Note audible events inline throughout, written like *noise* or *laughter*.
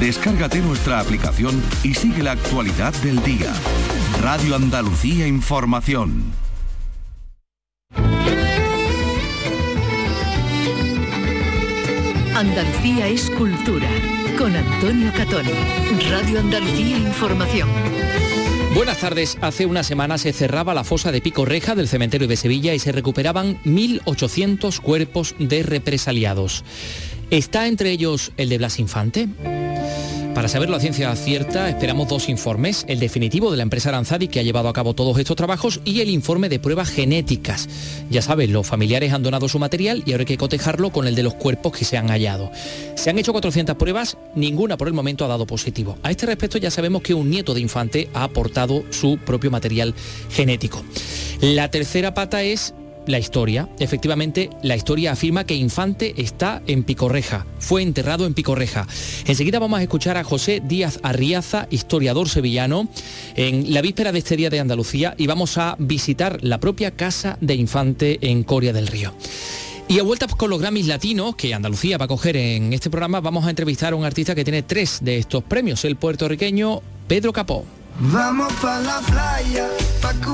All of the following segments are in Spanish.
Descárgate nuestra aplicación y sigue la actualidad del día. Radio Andalucía Información. Andalucía es cultura. Con Antonio Catón. Radio Andalucía Información. Buenas tardes. Hace una semana se cerraba la fosa de Pico Reja del cementerio de Sevilla y se recuperaban 1.800 cuerpos de represaliados. ¿Está entre ellos el de Blas Infante? Para saberlo a ciencia cierta, esperamos dos informes, el definitivo de la empresa Aranzadi que ha llevado a cabo todos estos trabajos y el informe de pruebas genéticas. Ya saben, los familiares han donado su material y ahora hay que cotejarlo con el de los cuerpos que se han hallado. Se han hecho 400 pruebas, ninguna por el momento ha dado positivo. A este respecto ya sabemos que un nieto de infante ha aportado su propio material genético. La tercera pata es la historia. Efectivamente, la historia afirma que Infante está en Picorreja, fue enterrado en Picorreja. Enseguida vamos a escuchar a José Díaz Arriaza, historiador sevillano, en la víspera de este Día de Andalucía y vamos a visitar la propia casa de Infante en Coria del Río. Y a vuelta con los Grammys latinos que Andalucía va a coger en este programa, vamos a entrevistar a un artista que tiene tres de estos premios, el puertorriqueño Pedro Capó. Vamos para la playa.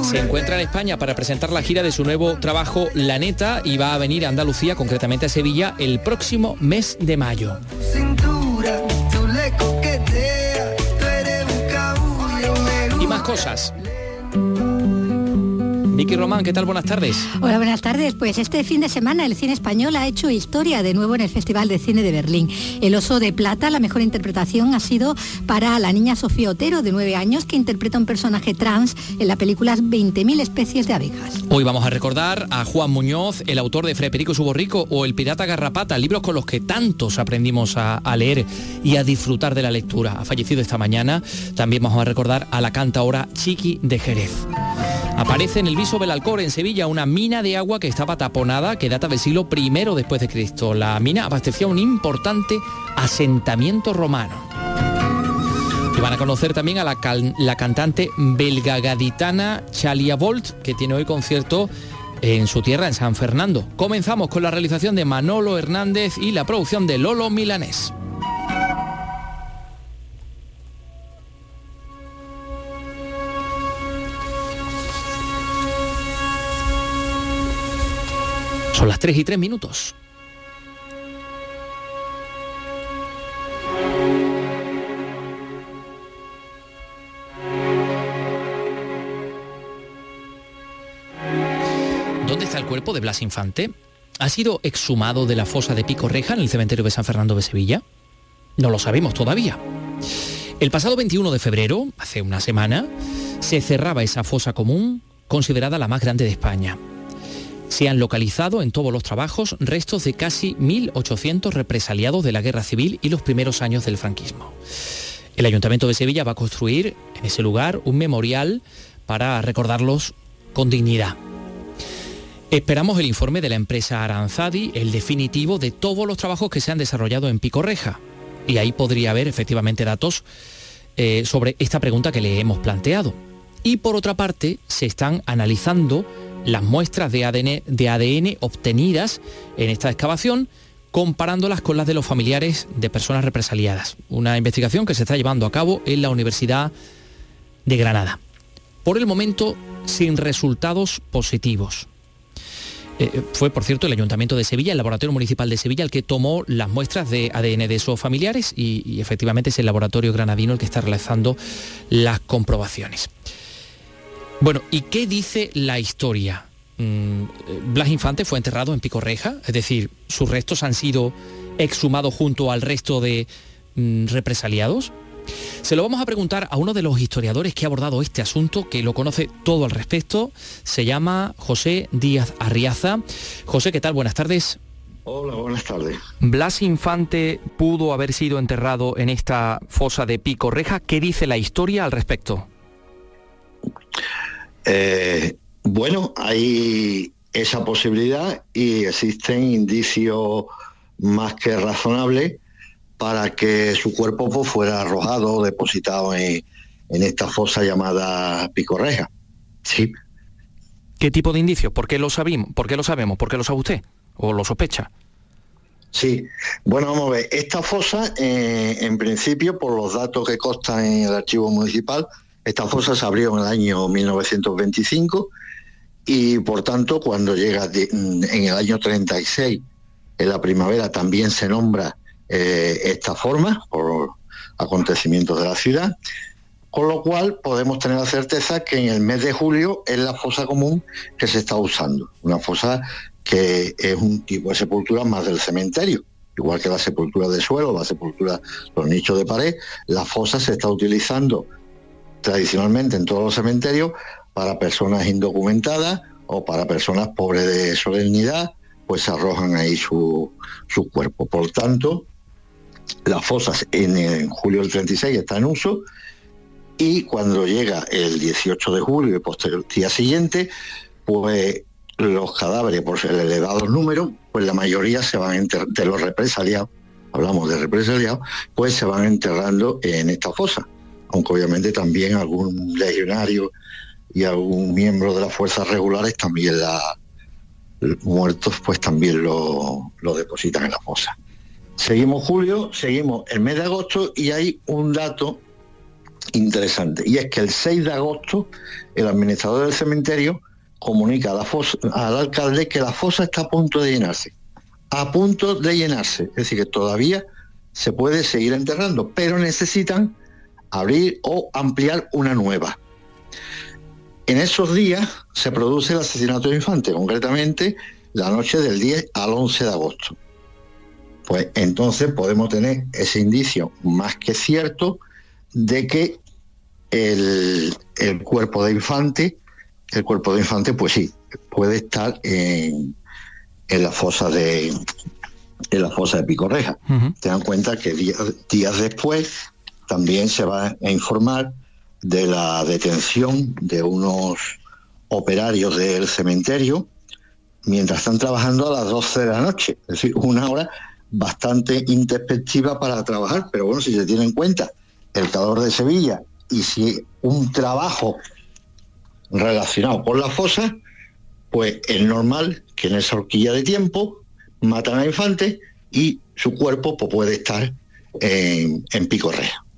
Se encuentra en España para presentar la gira de su nuevo trabajo La Neta y va a venir a Andalucía, concretamente a Sevilla, el próximo mes de mayo. Y más cosas. Vicky Román, ¿qué tal? Buenas tardes. Hola, buenas tardes. Pues este fin de semana el cine español ha hecho historia de nuevo en el Festival de Cine de Berlín. El Oso de Plata, la mejor interpretación ha sido para la niña Sofía Otero, de nueve años, que interpreta un personaje trans en la película 20.000 especies de abejas. Hoy vamos a recordar a Juan Muñoz, el autor de Frederico Suborrico o El Pirata Garrapata, libros con los que tantos aprendimos a, a leer y a disfrutar de la lectura. Ha fallecido esta mañana. También vamos a recordar a la cantaora Chiqui de Jerez. Aparece en el Viso Belalcor, en Sevilla, una mina de agua que estaba taponada, que data del siglo I después de Cristo. La mina abastecía un importante asentamiento romano. Y van a conocer también a la, cantante belga-gaditana Chalia Volt, que tiene hoy concierto en su tierra, en San Fernando. Comenzamos con la realización de Manolo Hernández y la producción de Lolo Milanés. Las 3 y 3 minutos. ¿Dónde está el cuerpo de Blas Infante? ¿Ha sido exhumado de la fosa de Pico Reja en el cementerio de San Fernando de Sevilla? No lo sabemos todavía. El pasado 21 de febrero, hace una semana, se cerraba esa fosa común considerada la más grande de España. Se han localizado en todos los trabajos restos de casi 1.800 represaliados de la guerra civil y los primeros años del franquismo. El Ayuntamiento de Sevilla va a construir en ese lugar un memorial para recordarlos con dignidad. Esperamos el informe de la empresa Aranzadi, el definitivo de todos los trabajos que se han desarrollado en Picorreja. Y ahí podría haber efectivamente datos eh, sobre esta pregunta que le hemos planteado. Y por otra parte, se están analizando las muestras de ADN, obtenidas en esta excavación comparándolas con las de los familiares de personas represaliadas. Una investigación que se está llevando a cabo en la Universidad de Granada. Por el momento, sin resultados positivos. Eh, fue, por cierto, el Ayuntamiento de Sevilla, el Laboratorio Municipal de Sevilla, el que tomó las muestras de ADN de esos familiares y efectivamente es el laboratorio granadino el que está realizando las comprobaciones. Bueno, ¿y qué dice la historia? Mm, Blas Infante fue enterrado en Picorreja, es decir, sus restos han sido exhumados junto al resto de mm, represaliados. Se lo vamos a preguntar a uno de los historiadores que ha abordado este asunto, que lo conoce todo al respecto. Se llama José Díaz Arriaza. José, ¿qué tal? Buenas tardes. Hola, buenas tardes. Blas Infante pudo haber sido enterrado en esta fosa de Picorreja. ¿Qué dice la historia al respecto? Eh, bueno, hay esa posibilidad y existen indicios más que razonables para que su cuerpo pues, fuera arrojado, depositado en, esta fosa llamada Picorreja. Sí. ¿Qué tipo de indicios? ¿Por qué lo sabemos? ¿Por qué lo sabemos? ¿Por qué lo sabe usted? ¿O lo sospecha? Sí, bueno, vamos a ver. Esta fosa, eh, en principio, por los datos que constan en el archivo municipal, esta fosa se abrió en el año 1925 y, por tanto, cuando llega en el año 36, en la primavera, también se nombra eh, esta forma por acontecimientos de la ciudad, con lo cual podemos tener la certeza que en el mes de julio es la fosa común que se está usando, una fosa que es un tipo de sepultura más del cementerio. Igual que la sepultura de suelo, la sepultura, los nichos de pared, la fosa se está utilizando tradicionalmente en todos los cementerios para personas indocumentadas o para personas pobres de solemnidad, pues arrojan ahí su, su cuerpo. Por tanto, las fosas en, julio del 36 están en uso y cuando llega el 18 de julio y posterior día siguiente, pues los cadáveres, por el elevado número, pues la mayoría se van de los represaliados, hablamos de represaliados, pues se van enterrando en esta fosa, aunque obviamente también algún legionario y algún miembro de las fuerzas regulares también la muertos pues también lo, lo depositan en la fosa. Seguimos julio, seguimos el mes de agosto y hay un dato interesante y es que el 6 de agosto el administrador del cementerio comunica al alcalde que la fosa está a punto de llenarse. A punto de llenarse. Es decir, que todavía se puede seguir enterrando, pero necesitan abrir o ampliar una nueva. En esos días se produce el asesinato de infante, concretamente la noche del 10 al 11 de agosto. Pues entonces podemos tener ese indicio más que cierto de que el, el cuerpo de infante el cuerpo de infante, pues sí, puede estar en, la fosa de en la fosa de Picorreja. Te dan cuenta que días, después también se va a informar de la detención de unos operarios del cementerio mientras están trabajando a las 12 de la noche. Es decir, una hora bastante introspectiva para trabajar, pero bueno, si se tiene en cuenta el calor de Sevilla y si un trabajo relacionado con la fosa, pues es normal que en esa horquilla de tiempo matan a Infante y su cuerpo pues, puede estar en, en Pico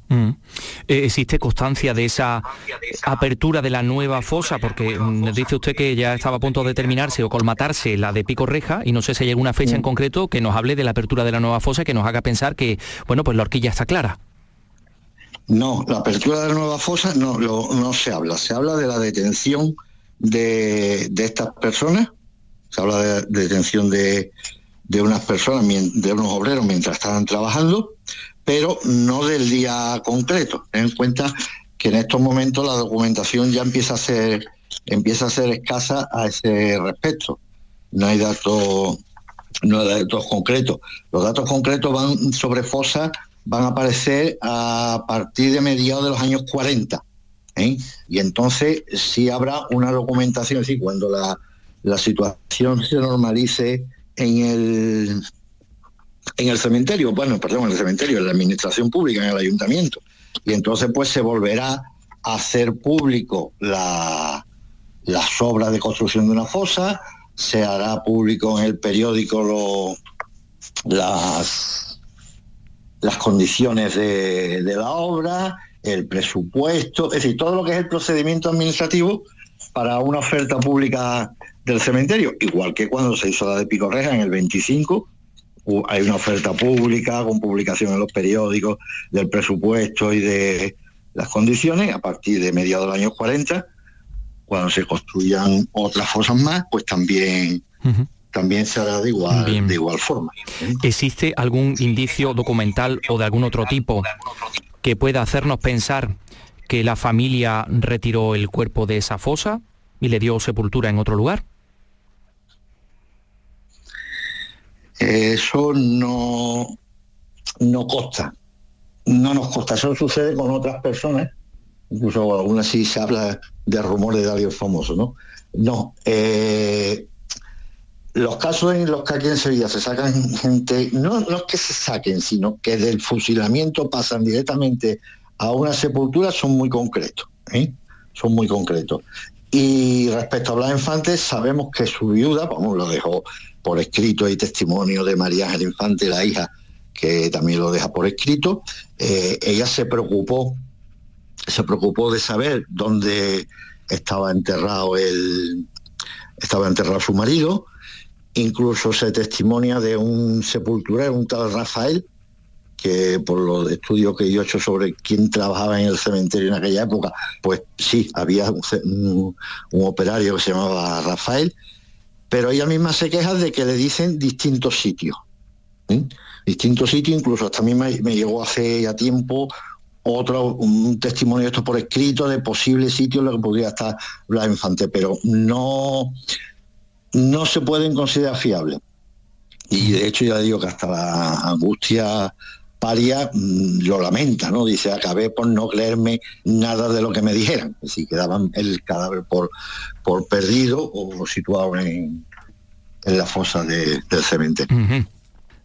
mm. eh, ¿Existe constancia de esa apertura de la nueva fosa? Porque mm, dice usted que ya estaba a punto de terminarse o colmatarse la de Pico Reja y no sé si hay alguna fecha en mm. concreto que nos hable de la apertura de la nueva fosa que nos haga pensar que, bueno, pues la horquilla está clara. No, la apertura de la nueva fosa no, no se habla. Se habla de la detención de, estas personas, se habla de, detención de, unas personas, de unos obreros mientras estaban trabajando, pero no del día concreto. Ten en cuenta que en estos momentos la documentación ya empieza a ser empieza a ser escasa a ese respecto. No hay datos no hay datos concretos. Los datos concretos van sobre fosas van a aparecer a partir de mediados de los años 40. ¿eh? Y entonces sí habrá una documentación, es decir, cuando la, situación se normalice en el, en el cementerio, bueno, perdón, en el cementerio, en la administración pública, en el ayuntamiento. Y entonces pues se volverá a hacer público la, las obras de construcción de una fosa, se hará público en el periódico lo, las las condiciones de, la obra, el presupuesto, es decir, todo lo que es el procedimiento administrativo para una oferta pública del cementerio, igual que cuando se hizo la de Picorreja en el 25, hay una oferta pública con publicación en los periódicos del presupuesto y de las condiciones, a partir de mediados del año 40, cuando se construyan otras fosas más, pues también también se hará de igual, de igual forma. ¿Existe algún indicio documental o de algún otro tipo que pueda hacernos pensar que la familia retiró el cuerpo de esa fosa y le dio sepultura en otro lugar? Eso no, no consta. No nos consta. Eso sucede con otras personas. Incluso aún así se habla de rumores de alguien famoso, ¿no? No. Eh, los casos en los que aquí en Sevilla se sacan gente, no, no es que se saquen, sino que del fusilamiento pasan directamente a una sepultura son muy concretos, ¿eh? son muy concretos. Y respecto a Blas Infante, sabemos que su viuda, vamos, lo dejó por escrito hay testimonio de María Ángel Infante, la hija, que también lo deja por escrito. Eh, ella se preocupó, se preocupó de saber dónde estaba enterrado el, estaba enterrado su marido. Incluso se testimonia de un sepulturero, un tal Rafael, que por los estudios que yo he hecho sobre quién trabajaba en el cementerio en aquella época, pues sí, había un, operario que se llamaba Rafael, pero ella misma se queja de que le dicen distintos sitios. Distintos sitios, incluso hasta a mí me, llegó hace ya tiempo otro un testimonio esto por escrito de posibles sitios en los que podría estar la infante, pero no, no se pueden considerar fiables. Y de hecho ya digo que hasta la angustia paria mm, lo lamenta, ¿no? Dice, acabé por no creerme nada de lo que me dijeran. Si quedaban el cadáver por, por perdido o situado en, en la fosa del cementerio.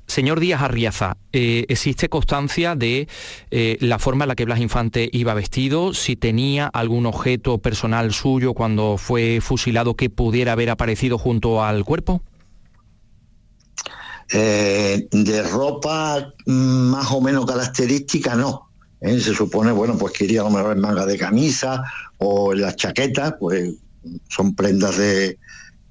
Señor Díaz Arriaza, eh, ¿existe constancia de eh, la forma en la que Blas Infante iba vestido? Si tenía algún objeto personal suyo cuando fue fusilado que pudiera haber aparecido junto al cuerpo? Eh, de ropa más o menos característica, no. ¿eh? Se supone, bueno, pues que iría a lo mejor en manga de camisa o en las chaquetas, pues son prendas de,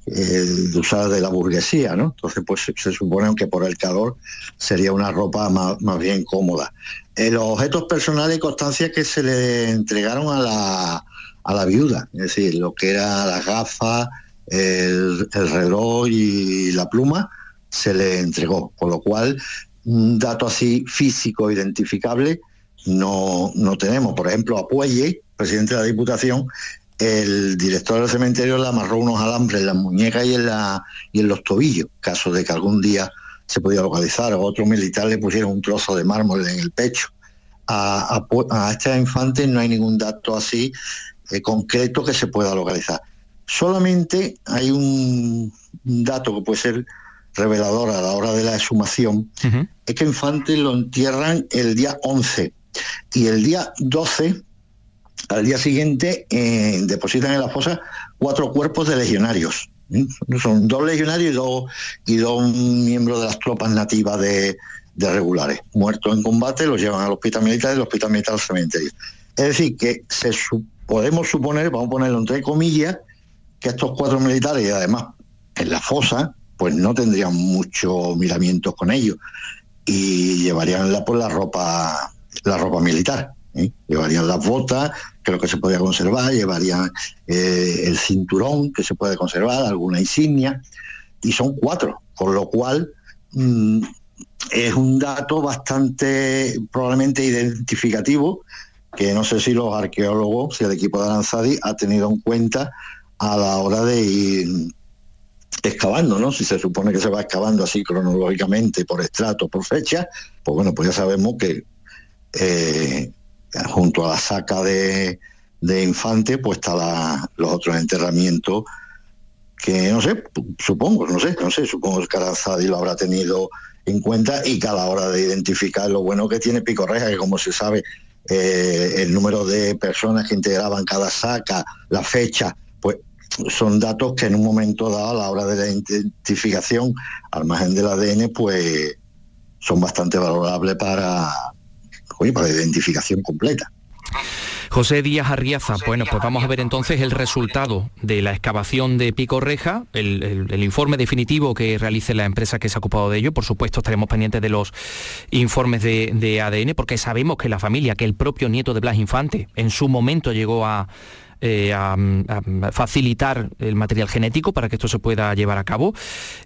eh, usadas de la burguesía, ¿no? Entonces, pues se, supone que por el calor sería una ropa más, bien cómoda. los objetos personales y constancias que se le entregaron a la, a la viuda, es decir, lo que era las gafas, el reloj y la pluma, se le entregó, con lo cual un dato así físico identificable no, no tenemos. Por ejemplo, a Puelle, presidente de la Diputación, el director del cementerio le amarró unos alambres en las muñecas y en, la, y en los tobillos, caso de que algún día se podía localizar. O otro militar le pusieron un trozo de mármol en el pecho. A, a, este infante no hay ningún dato así eh, concreto que se pueda localizar. Solamente hay un dato que puede ser revelador a la hora de la exhumación, es que Infante lo entierran el día 11 y el día 12, al día siguiente, eh, depositan en la fosa cuatro cuerpos de legionarios. Son dos legionarios y dos, y dos miembros de las tropas nativas de, regulares. Muertos en combate, los llevan al hospital militar y el hospital militar al cementerio. Es decir, que se podemos suponer, vamos a ponerlo entre comillas, que estos cuatro militares, y además en la fosa, pues no tendrían mucho miramiento con ellos y llevarían la, por la ropa la ropa militar. ¿eh? Llevarían las botas, creo que se podía conservar, llevarían eh, el cinturón que se puede conservar, alguna insignia, y son cuatro, con lo cual mm, es un dato bastante probablemente identificativo que no sé si los arqueólogos, si el equipo de Aranzadi ha tenido en cuenta a la hora de ir excavando, ¿no? Si se supone que se va excavando así cronológicamente, por estrato, por fecha, pues bueno, pues ya sabemos que eh, junto a la saca de, Infante, pues está los otros enterramientos que no sé, supongo, no sé, no sé, supongo que Carazadi lo habrá tenido en cuenta y que a la hora de identificar lo bueno que tiene Picorreja, que como se sabe, eh, el número de personas que integraban cada saca, la fecha, son datos que en un momento dado, a la hora de la identificación, al margen del ADN, pues son bastante valorables para, para la identificación completa. José Díaz Arriaza, bueno, pues vamos a ver entonces el resultado de la excavación de Pico Reja, el, informe definitivo que realice la empresa que se ha ocupado de ello. Por supuesto, estaremos pendientes de los informes de, de ADN, porque sabemos que la familia, que el propio nieto de Blas Infante, en su momento llegó a eh, a, facilitar el material genético para que esto se pueda llevar a cabo.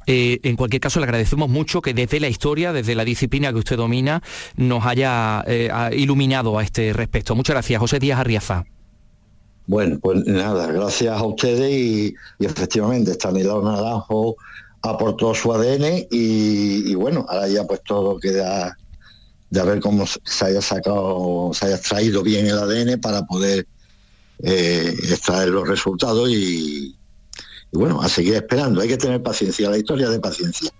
Eh, en cualquier caso, le agradecemos mucho que desde la historia, desde la disciplina que usted domina, nos haya eh, iluminado a este respecto. Muchas gracias, José Díaz Arriaza. Bueno, pues nada, gracias a ustedes y, efectivamente Estanislao Naranjo aportó su ADN y, y, bueno, ahora ya pues todo queda de ver cómo se haya sacado, se haya extraído bien el ADN para poder eh, extraer los resultados y, bueno, a seguir esperando. Hay que tener paciencia, la historia de paciencia.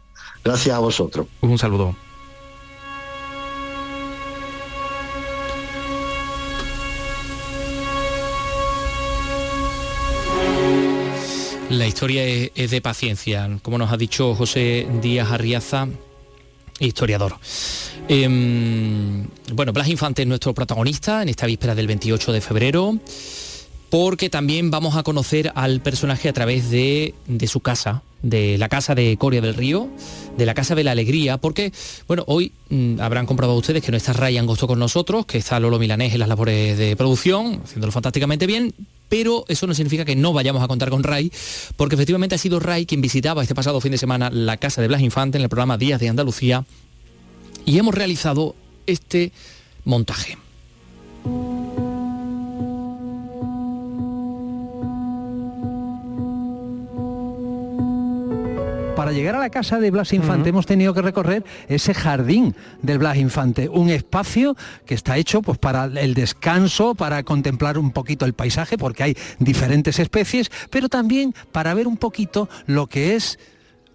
Gracias a vosotros. Un saludo. La historia es, de paciencia, como nos ha dicho José Díaz Arriaza, historiador. Em, bueno, Blas Infante es nuestro protagonista en esta víspera del 28 de febrero, porque también vamos a conocer al personaje a través de, su casa, de la casa de Coria del Río, de la Casa de la Alegría, porque, bueno, hoy mm, habrán comprobado ustedes que no está Ray Angosto con nosotros, que está Lolo Milanés en las labores de producción, haciéndolo fantásticamente bien, pero eso no significa que no vayamos a contar con Ray, porque efectivamente ha sido Ray quien visitaba este pasado fin de semana la Casa de Blas Infante en el programa Días de Andalucía, y hemos realizado este montaje. Para llegar a la casa de Blas Infante hemos tenido que recorrer ese jardín del Blas Infante, un espacio que está hecho pues, para el descanso, para contemplar un poquito el paisaje, porque hay diferentes especies, pero también para ver un poquito lo que es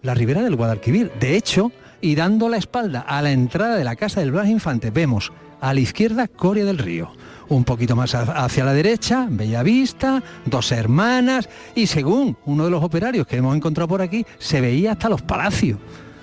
la ribera del Guadalquivir. De hecho, y dando la espalda a la entrada de la casa del Blas Infante, vemos a la izquierda Coria del Río un poquito más hacia la derecha, Bellavista, dos hermanas y según uno de los operarios que hemos encontrado por aquí, se veía hasta los palacios.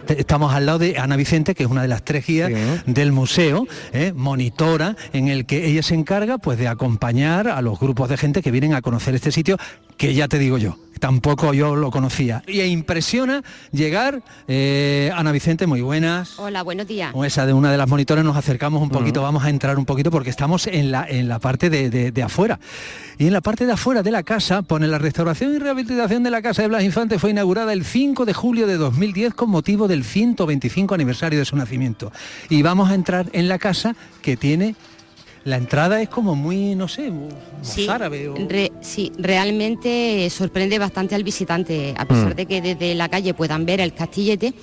Estamos al lado de Ana Vicente, que es una de las tres guías del museo, ¿eh? monitora, en el que ella se encarga pues, de acompañar a los grupos de gente que vienen a conocer este sitio, que ya te digo yo, tampoco yo lo conocía. Y impresiona llegar, eh, Ana Vicente, muy buenas. Hola, buenos días. Con esa de una de las monitores nos acercamos un poquito, vamos a entrar un poquito porque estamos en la, en la parte de, afuera. Y en la parte de afuera de la casa pone la restauración y rehabilitación de la Casa de Blas Infante fue inaugurada el 5 de julio de 2010 con motivo del 125 aniversario de su nacimiento. Y vamos a entrar en la casa que tiene la entrada es como muy, no sé, sí, árabe. sí, realmente sorprende bastante al visitante, a pesar mm. de que desde la calle puedan ver el castillete,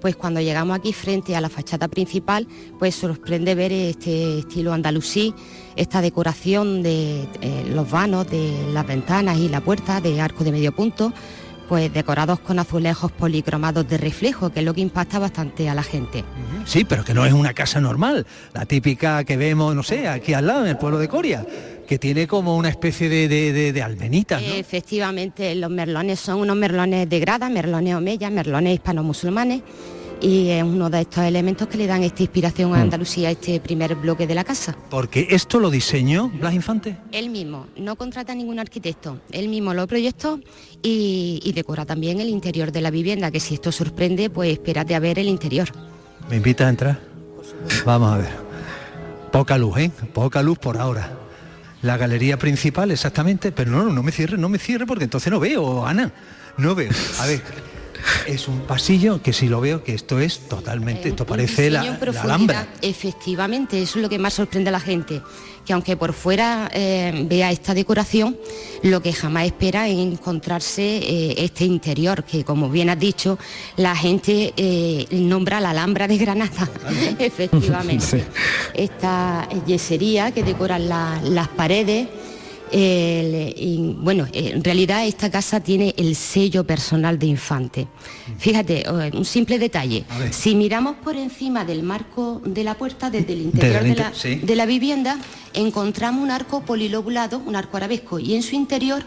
pues cuando llegamos aquí frente a la fachada principal, pues sorprende ver este estilo andalusí, esta decoración de eh, los vanos, de las ventanas y la puerta de arco de medio punto, pues decorados con azulejos policromados de reflejo, que es lo que impacta bastante a la gente. Sí, pero que no es una casa normal, la típica que vemos, no sé, aquí al lado, en el pueblo de Coria que tiene como una especie de, de, de, almenitas. Efectivamente, los merlones son unos merlones de grada, merlones omeya, merlones hispano-musulmanes y es uno de estos elementos que le dan esta inspiración a mm. Andalucía, este primer bloque de la casa. Porque esto lo diseñó Blas Infante. Él mismo, no contrata ningún arquitecto, él mismo lo proyectó y, decora también el interior de la vivienda, que si esto sorprende, pues espérate a ver el interior. ¿Me invitas a entrar? Vamos a ver. Poca luz, ¿eh? Poca luz por ahora. La galería principal, exactamente, pero no, no me cierre, no me cierre porque entonces no veo, Ana. No veo. A ver. Es un pasillo que si lo veo que esto es totalmente, esto parece la, Alhambra. Efectivamente, eso es lo que más sorprende a la gente, que aunque por fuera eh, vea esta decoración, lo que jamás espera es encontrarse eh, este interior, que como bien has dicho, la gente eh, nombra la Alhambra de Granada, *laughs* efectivamente. Esta yesería que decoran las paredes y, bueno, en realidad esta casa tiene el sello personal de Infante. Fíjate, un simple detalle. Si miramos por encima del marco de la puerta, desde el interior de, la, de la vivienda, encontramos un arco polilobulado, un arco arabesco, y en su interior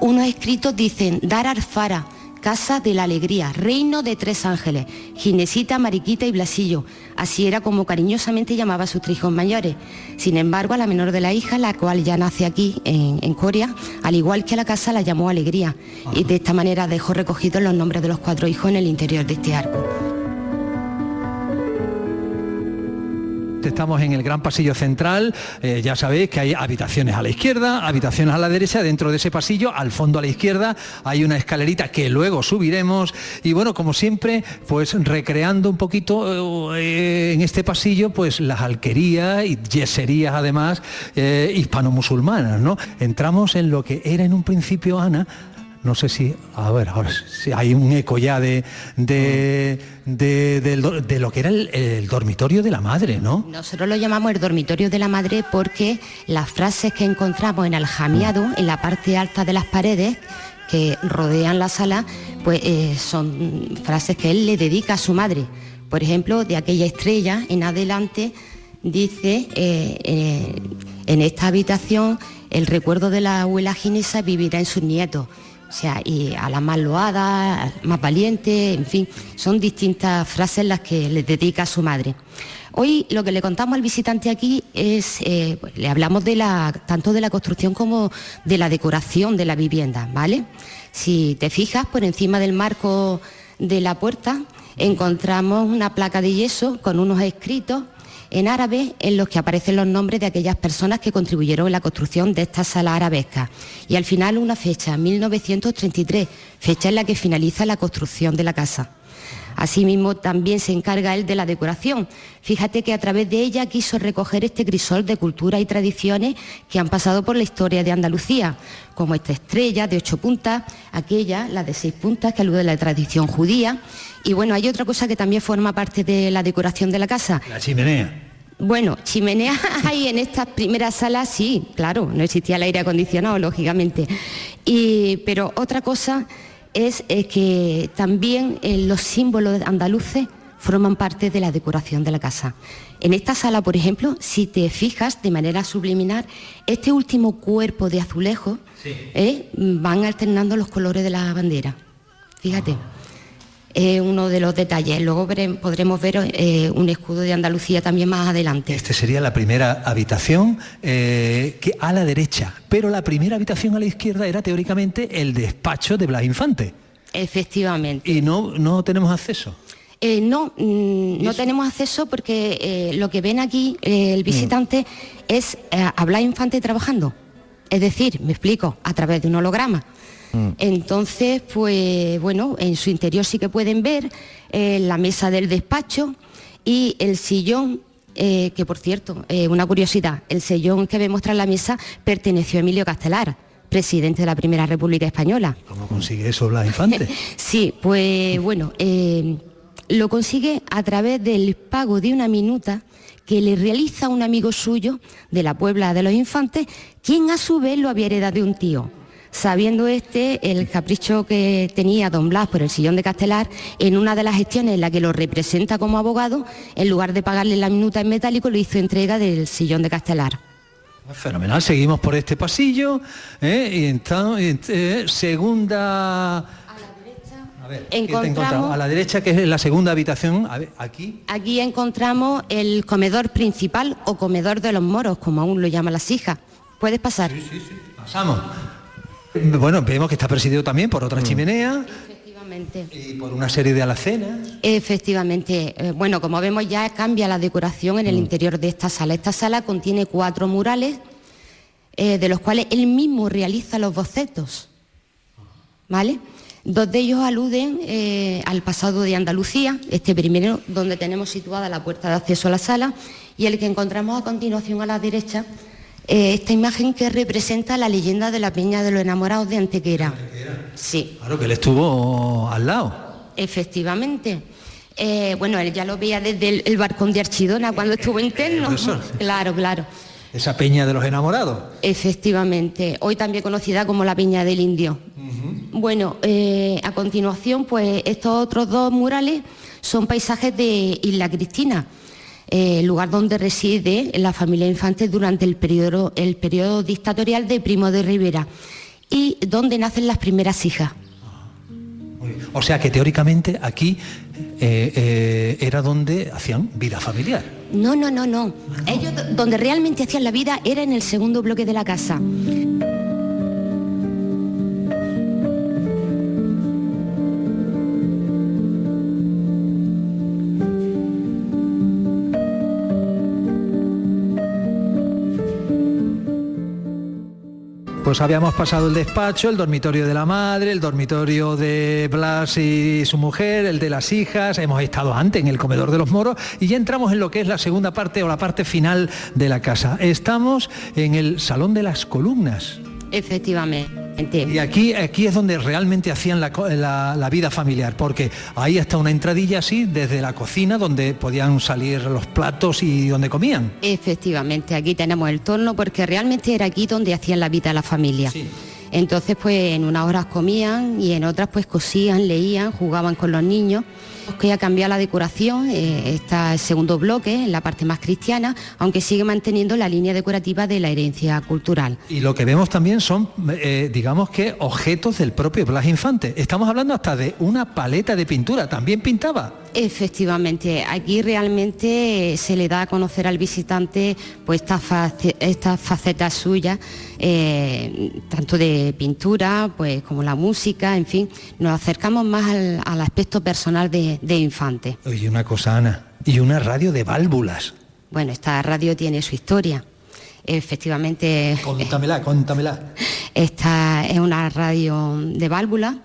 unos escritos dicen Dar Arfara Casa de la Alegría, Reino de Tres Ángeles, Ginesita, Mariquita y Blasillo. Así era como cariñosamente llamaba a sus tres hijos mayores. Sin embargo, a la menor de la hija, la cual ya nace aquí en, Corea, al igual que a la casa la llamó Alegría. Y de esta manera dejó recogidos los nombres de los cuatro hijos en el interior de este arco. Estamos en el gran pasillo central, eh, ya sabéis que hay habitaciones a la izquierda, habitaciones a la derecha, dentro de ese pasillo, al fondo a la izquierda, hay una escalerita que luego subiremos. Y bueno, como siempre, pues recreando un poquito eh, en este pasillo, pues las alquerías y yeserías además eh, hispano-musulmanas, ¿no? Entramos en lo que era en un principio, Ana, no sé si, a ver, ahora si hay un eco ya de, de, de, lo que era el, dormitorio de la madre, ¿no? Nosotros lo llamamos el dormitorio de la madre porque las frases que encontramos en aljamiado, en la parte alta de las paredes, que rodean la sala, pues eh, son frases que él le dedica a su madre. Por ejemplo, de aquella estrella en adelante dice, eh, eh, en esta habitación el recuerdo de la abuela Ginesa vivirá en sus nietos O sea, y a la más loada, más valiente, en fin, son distintas frases las que le dedica a su madre. Hoy lo que le contamos al visitante aquí es, eh, pues, le hablamos de la, tanto de la construcción como de la decoración de la vivienda, ¿vale? Si te fijas, por encima del marco de la puerta encontramos una placa de yeso con unos escritos en árabe en los que aparecen los nombres de aquellas personas que contribuyeron en la construcción de esta sala arabesca. Y al final una fecha, 1933, fecha en la que finaliza la construcción de la casa. Asimismo, también se encarga él de la decoración. Fíjate que a través de ella quiso recoger este crisol de cultura y tradiciones que han pasado por la historia de Andalucía, como esta estrella de ocho puntas, aquella, la de seis puntas, que alude a la tradición judía. Y bueno, hay otra cosa que también forma parte de la decoración de la casa. La chimenea. Bueno, chimenea *laughs* hay en estas primeras salas, sí, claro, no existía el aire acondicionado, lógicamente. pero otra cosa es eh, que también eh, los símbolos andaluces forman parte de la decoración de la casa. En esta sala, por ejemplo, si te fijas de manera subliminar, este último cuerpo de azulejo eh, van alternando los colores de la bandera. Fíjate. Es uno de los detalles. Luego podremos ver un escudo de Andalucía también más adelante. Este sería la primera habitación que a la derecha, pero la primera habitación a la izquierda era teóricamente el despacho de Blas Infante. Efectivamente. ¿Y no, no tenemos acceso? Eh, no, mm, no tenemos acceso porque eh, lo que ven aquí eh, el visitante es hablar infante trabajando. Es decir, me explico, a través de un holograma. Mm. Entonces, pues bueno, en su interior sí que pueden ver la mesa del despacho y el sillón que por cierto, una curiosidad, el sillón que vemos tras la mesa perteneció a Emilio Castelar, presidente de la Primera República Española. ¿Cómo consigue eso Blas Infante? *laughs* sí, pues bueno, eh, lo consigue a través del pago de una minuta que le realiza un amigo suyo de la Puebla de los Infantes, quien a su vez lo había heredado de un tío. Sabiendo este el capricho que tenía don Blas por el sillón de Castelar, en una de las gestiones en la que lo representa como abogado, en lugar de pagarle la minuta en metálico, le hizo entrega del sillón de Castelar. Fenomenal, seguimos por este pasillo ¿eh? y entonces, eh, segunda... A ver, encontramos, a la derecha que es la segunda habitación, a ver, aquí. Aquí encontramos el comedor principal o comedor de los moros, como aún lo llaman las hijas. ¿Puedes pasar? Sí, sí, sí. Pasamos. Bueno, vemos que está presidido también por otra mm. chimenea. Efectivamente. Y por una serie de alacenas. Efectivamente. Eh, bueno, como vemos ya cambia la decoración en el mm. interior de esta sala. Esta sala contiene cuatro murales, eh, de los cuales él mismo realiza los bocetos. ¿Vale? Dos de ellos aluden eh, al pasado de Andalucía, este primero donde tenemos situada la puerta de acceso a la sala y el que encontramos a continuación a la derecha, esta imagen que representa la leyenda de la Peña de los Enamorados de Antequera. Sí. Claro que él estuvo al lado. Efectivamente. Eh, bueno, él ya lo veía desde el, barcón de Archidona cuando estuvo interno. Claro, claro. Esa peña de los enamorados. Efectivamente, hoy también conocida como la peña del indio. Bueno, eh, a continuación, pues estos otros dos murales son paisajes de Isla Cristina, eh, lugar donde reside la familia Infante durante el periodo, el periodo dictatorial de Primo de Rivera y donde nacen las primeras hijas. O sea que teóricamente aquí eh, eh, era donde hacían vida familiar. No, no, no, no. Ellos donde realmente hacían la vida era en el segundo bloque de la casa. Pues habíamos pasado el despacho, el dormitorio de la madre, el dormitorio de Blas y su mujer, el de las hijas, hemos estado antes en el comedor de los moros y ya entramos en lo que es la segunda parte o la parte final de la casa. Estamos en el Salón de las Columnas. Efectivamente. Y aquí, aquí es donde realmente hacían la, vida familiar, porque ahí está una entradilla así desde la cocina donde podían salir los platos y donde comían. Efectivamente, aquí tenemos el torno porque realmente era aquí donde hacían la vida la familia. Entonces, pues en unas horas comían y en otras pues cosían, leían, jugaban con los niños que ha cambiado la decoración, eh, está el segundo bloque, en la parte más cristiana, aunque sigue manteniendo la línea decorativa de la herencia cultural. Y lo que vemos también son, eh, digamos que, objetos del propio Blas Infante. Estamos hablando hasta de una paleta de pintura, también pintaba. Efectivamente, aquí realmente se le da a conocer al visitante pues estas esta facetas suyas, eh, tanto de pintura pues como la música, en fin, nos acercamos más al, aspecto personal de, Infante. Oye, una cosa, Ana, y una radio de válvulas. Bueno, esta radio tiene su historia. Efectivamente. Contámela, contámela. *laughs* Esta es una radio de válvulas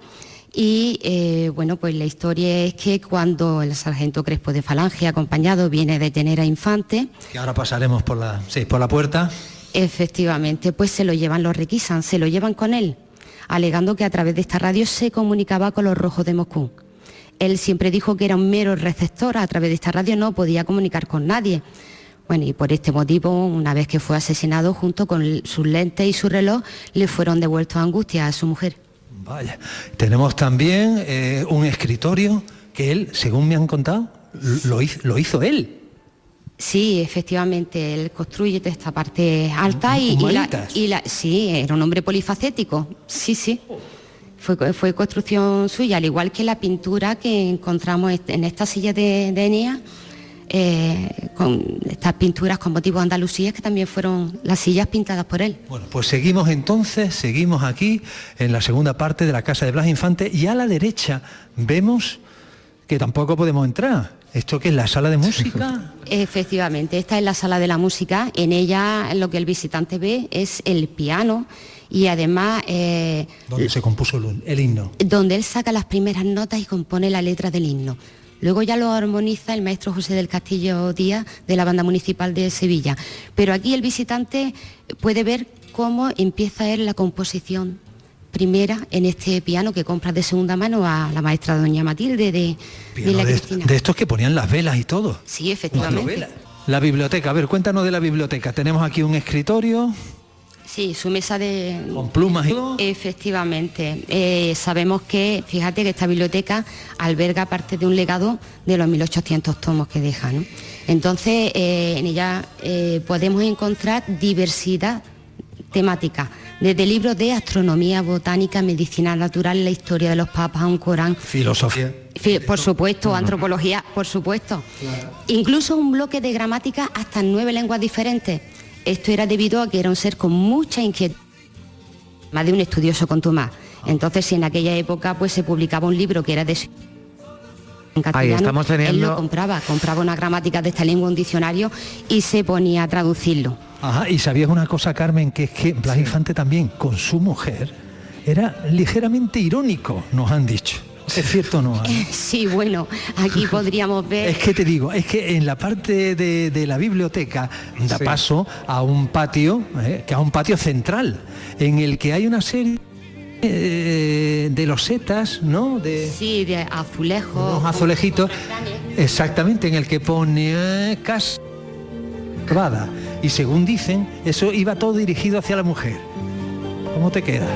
y eh, bueno, pues la historia es que cuando el sargento Crespo de Falange, acompañado, viene a detener a Infante. Que ahora pasaremos por la, sí, por la puerta. Efectivamente, pues se lo llevan, lo requisan, se lo llevan con él, alegando que a través de esta radio se comunicaba con los rojos de Moscú. Él siempre dijo que era un mero receptor, a través de esta radio no podía comunicar con nadie. Bueno, y por este motivo, una vez que fue asesinado, junto con sus lentes y su reloj, le fueron devueltos a Angustia a su mujer. Vaya, tenemos también eh, un escritorio que él, según me han contado, lo hizo, él. Sí, efectivamente, él construye esta parte alta y, la, sí, era un hombre polifacético, sí, sí. Fue, fue, construcción suya, al igual que la pintura que encontramos en esta silla de, de Enea, eh, con estas pinturas con motivos andalusíes que también fueron las sillas pintadas por él. Bueno, pues seguimos entonces, seguimos aquí en la segunda parte de la casa de Blas Infante y a la derecha vemos que tampoco podemos entrar. ¿Esto que es la sala de música? Efectivamente, esta es la sala de la música. En ella lo que el visitante ve es el piano y además... Eh, donde se compuso el himno. Donde él saca las primeras notas y compone la letra del himno. Luego ya lo armoniza el maestro José del Castillo Díaz de la Banda Municipal de Sevilla. Pero aquí el visitante puede ver cómo empieza él la composición primera en este piano que compra de segunda mano a la maestra doña Matilde de, la Cristina. De estos que ponían las velas y todo. Sí, efectivamente. La biblioteca, a ver, cuéntanos de la biblioteca. Tenemos aquí un escritorio. Sí, su mesa de... Con plumas y Efectivamente. Eh, sabemos que, fíjate que esta biblioteca alberga parte de un legado de los 1800 tomos que deja. Entonces, eh, en ella eh, podemos encontrar diversidad temática, desde libros de astronomía, botánica, medicina natural, la historia de los papas, un Corán. Filosofía. por supuesto, antropología, por supuesto. Incluso un bloque de gramática hasta en nueve lenguas diferentes esto era debido a que era un ser con mucha inquietud, más de un estudioso con Tomás. Entonces, si en aquella época pues se publicaba un libro que era de en castellano, él lo compraba, compraba una gramática de esta lengua, un diccionario y se ponía a traducirlo. Ajá, y sabías una cosa, Carmen, que es que Blas Infante también, con su mujer, era ligeramente irónico, nos han dicho. ¿Es cierto o no? *laughs* Sí, bueno, aquí *laughs* podríamos ver... Es que te digo, es que en la parte de, la biblioteca da paso a un patio, eh, que a un patio central, en el que hay una serie eh, de losetas, ¿no? De, sí, de azulejos. Unos azulejitos, exactamente, en el que pone eh, casa Y según dicen, eso iba todo dirigido hacia la mujer. ¿Cómo te queda?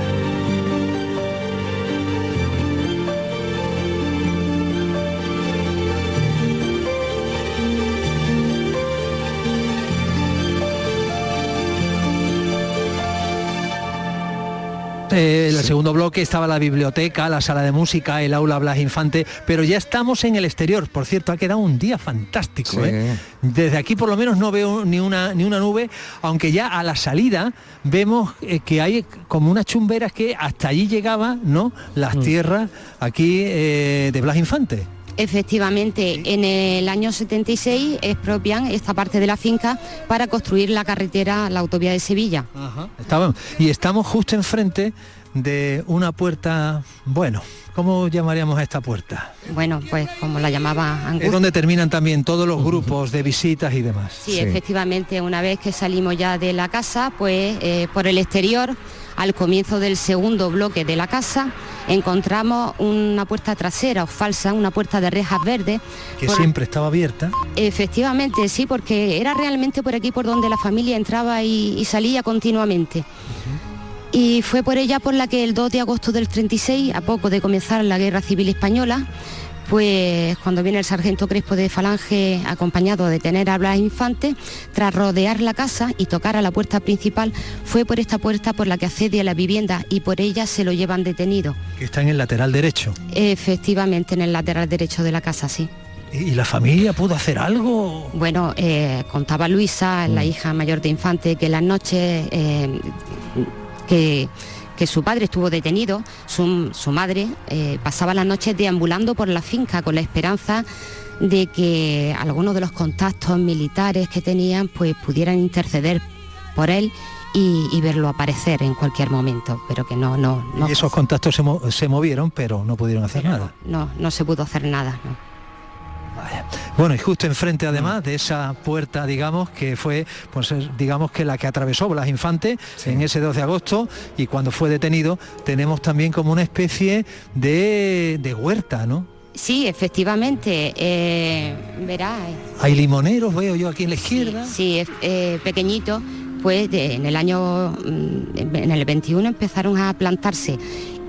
Eh, el segundo bloque estaba la biblioteca, la sala de música, el aula Blas Infante, pero ya estamos en el exterior. Por cierto, ha quedado un día fantástico. ¿eh? Desde aquí por lo menos no veo ni una, ni una nube, aunque ya a la salida vemos eh, que hay como unas chumberas que hasta allí llegaban ¿no? las mm. tierras aquí de Blas Infante. Efectivamente, en el año 76 expropian esta parte de la finca para construir la carretera, la autovía de Sevilla. y estamos justo enfrente de una puerta, bueno, ¿cómo llamaríamos a esta puerta? Bueno, pues como la llamaba. Es donde terminan también todos los grupos de visitas y demás. Sí, efectivamente, una vez que salimos ya de la casa, pues eh, por el exterior, al comienzo del segundo bloque de la casa, encontramos una puerta trasera o falsa, una puerta de rejas verdes. Que siempre estaba abierta. Efectivamente, sí, porque era realmente por aquí por donde la familia entraba y, salía continuamente. Y fue por ella por la que el 2 de agosto del 36, a poco de comenzar la Guerra Civil Española, pues cuando viene el sargento Crespo de Falange acompañado de tener a Blas Infante, tras rodear la casa y tocar a la puerta principal, fue por esta puerta por la que accede a la vivienda y por ella se lo llevan detenido. Que está en el lateral derecho. Efectivamente, en el lateral derecho de la casa, sí. ¿Y la familia pudo hacer algo? Bueno, eh, contaba Luisa, la hija mayor de Infante, que las noches eh, que que su padre estuvo detenido, su, madre eh, pasaba las noches deambulando por la finca con la esperanza de que algunos de los contactos militares que tenían pues pudieran interceder por él y, verlo aparecer en cualquier momento, pero que no, no, no. Y esos contactos se, movieron, pero no pudieron hacer nada. No, no se pudo hacer nada. Bueno, y justo enfrente además de esa puerta, digamos, que fue, pues digamos que la que atravesó Blas Infante en ese 2 de agosto y cuando fue detenido, tenemos también como una especie de, huerta, ¿no? Sí, efectivamente, eh, verá. Eh. Hay limoneros, veo yo aquí en la izquierda. Sí, es eh, pequeñito, pues en el año, mm, en el 21 empezaron a plantarse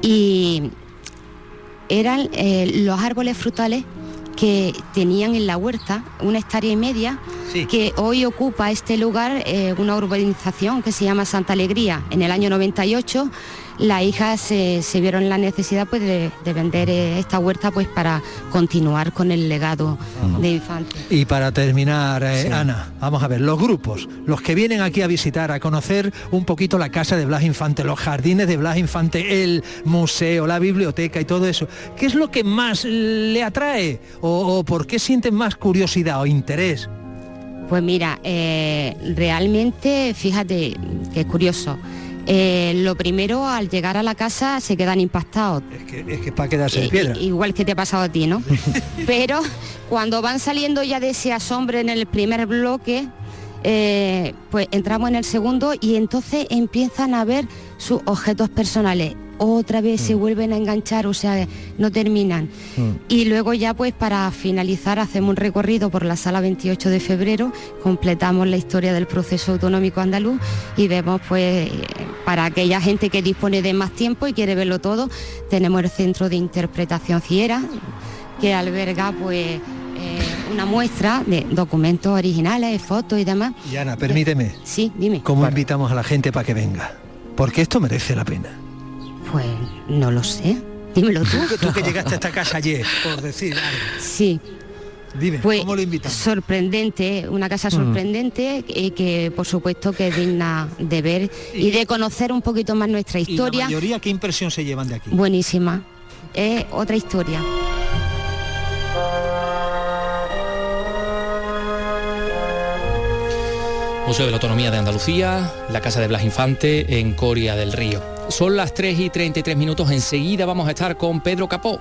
y eran los árboles frutales que tenían en la huerta una hectárea y media que hoy ocupa este lugar eh, una urbanización que se llama Santa Alegría. En el año 98 las hijas se, vieron la necesidad pues, de, vender eh, esta huerta pues, para continuar con el legado de Infante. Y para terminar, eh, Ana, vamos a ver, los grupos, los que vienen aquí a visitar, a conocer un poquito la casa de Blas Infante, los jardines de Blas Infante, el museo, la biblioteca y todo eso, ¿qué es lo que más le atrae? ¿O, por qué sienten más curiosidad o interés? Pues mira, eh, realmente, fíjate, que es curioso. Eh, lo primero, al llegar a la casa se quedan impactados. Es que, es que para quedarse de piedra. igual que te ha pasado a ti, ¿no? *laughs* Pero cuando van saliendo ya de ese asombro en el primer bloque, eh, pues entramos en el segundo y entonces empiezan a ver sus objetos personales otra vez se mm. vuelven a enganchar, o sea, no terminan. Mm. Y luego ya pues para finalizar hacemos un recorrido por la sala 28 de febrero, completamos la historia del proceso autonómico andaluz y vemos pues para aquella gente que dispone de más tiempo y quiere verlo todo, tenemos el Centro de Interpretación Ciera, que alberga pues eh, una muestra de documentos originales, fotos y demás. Y Ana, permíteme. Sí, dime. ¿Cómo invitamos a la gente para que venga? Porque esto merece la pena. Pues no lo sé. Dímelo tú. tú que llegaste a esta casa ayer, por decir Sí. Dime, pues, ¿cómo lo invitas? Sorprendente, una casa mm. sorprendente y que por supuesto que es digna de ver y, de conocer un poquito más nuestra historia. ¿Y la mayoría qué impresión se llevan de aquí? Buenísima. Es otra historia. Museo de la Autonomía de Andalucía, la Casa de Blas Infante en Coria del Río. Son las 3 y 33 minutos. Enseguida vamos a estar con Pedro Capó.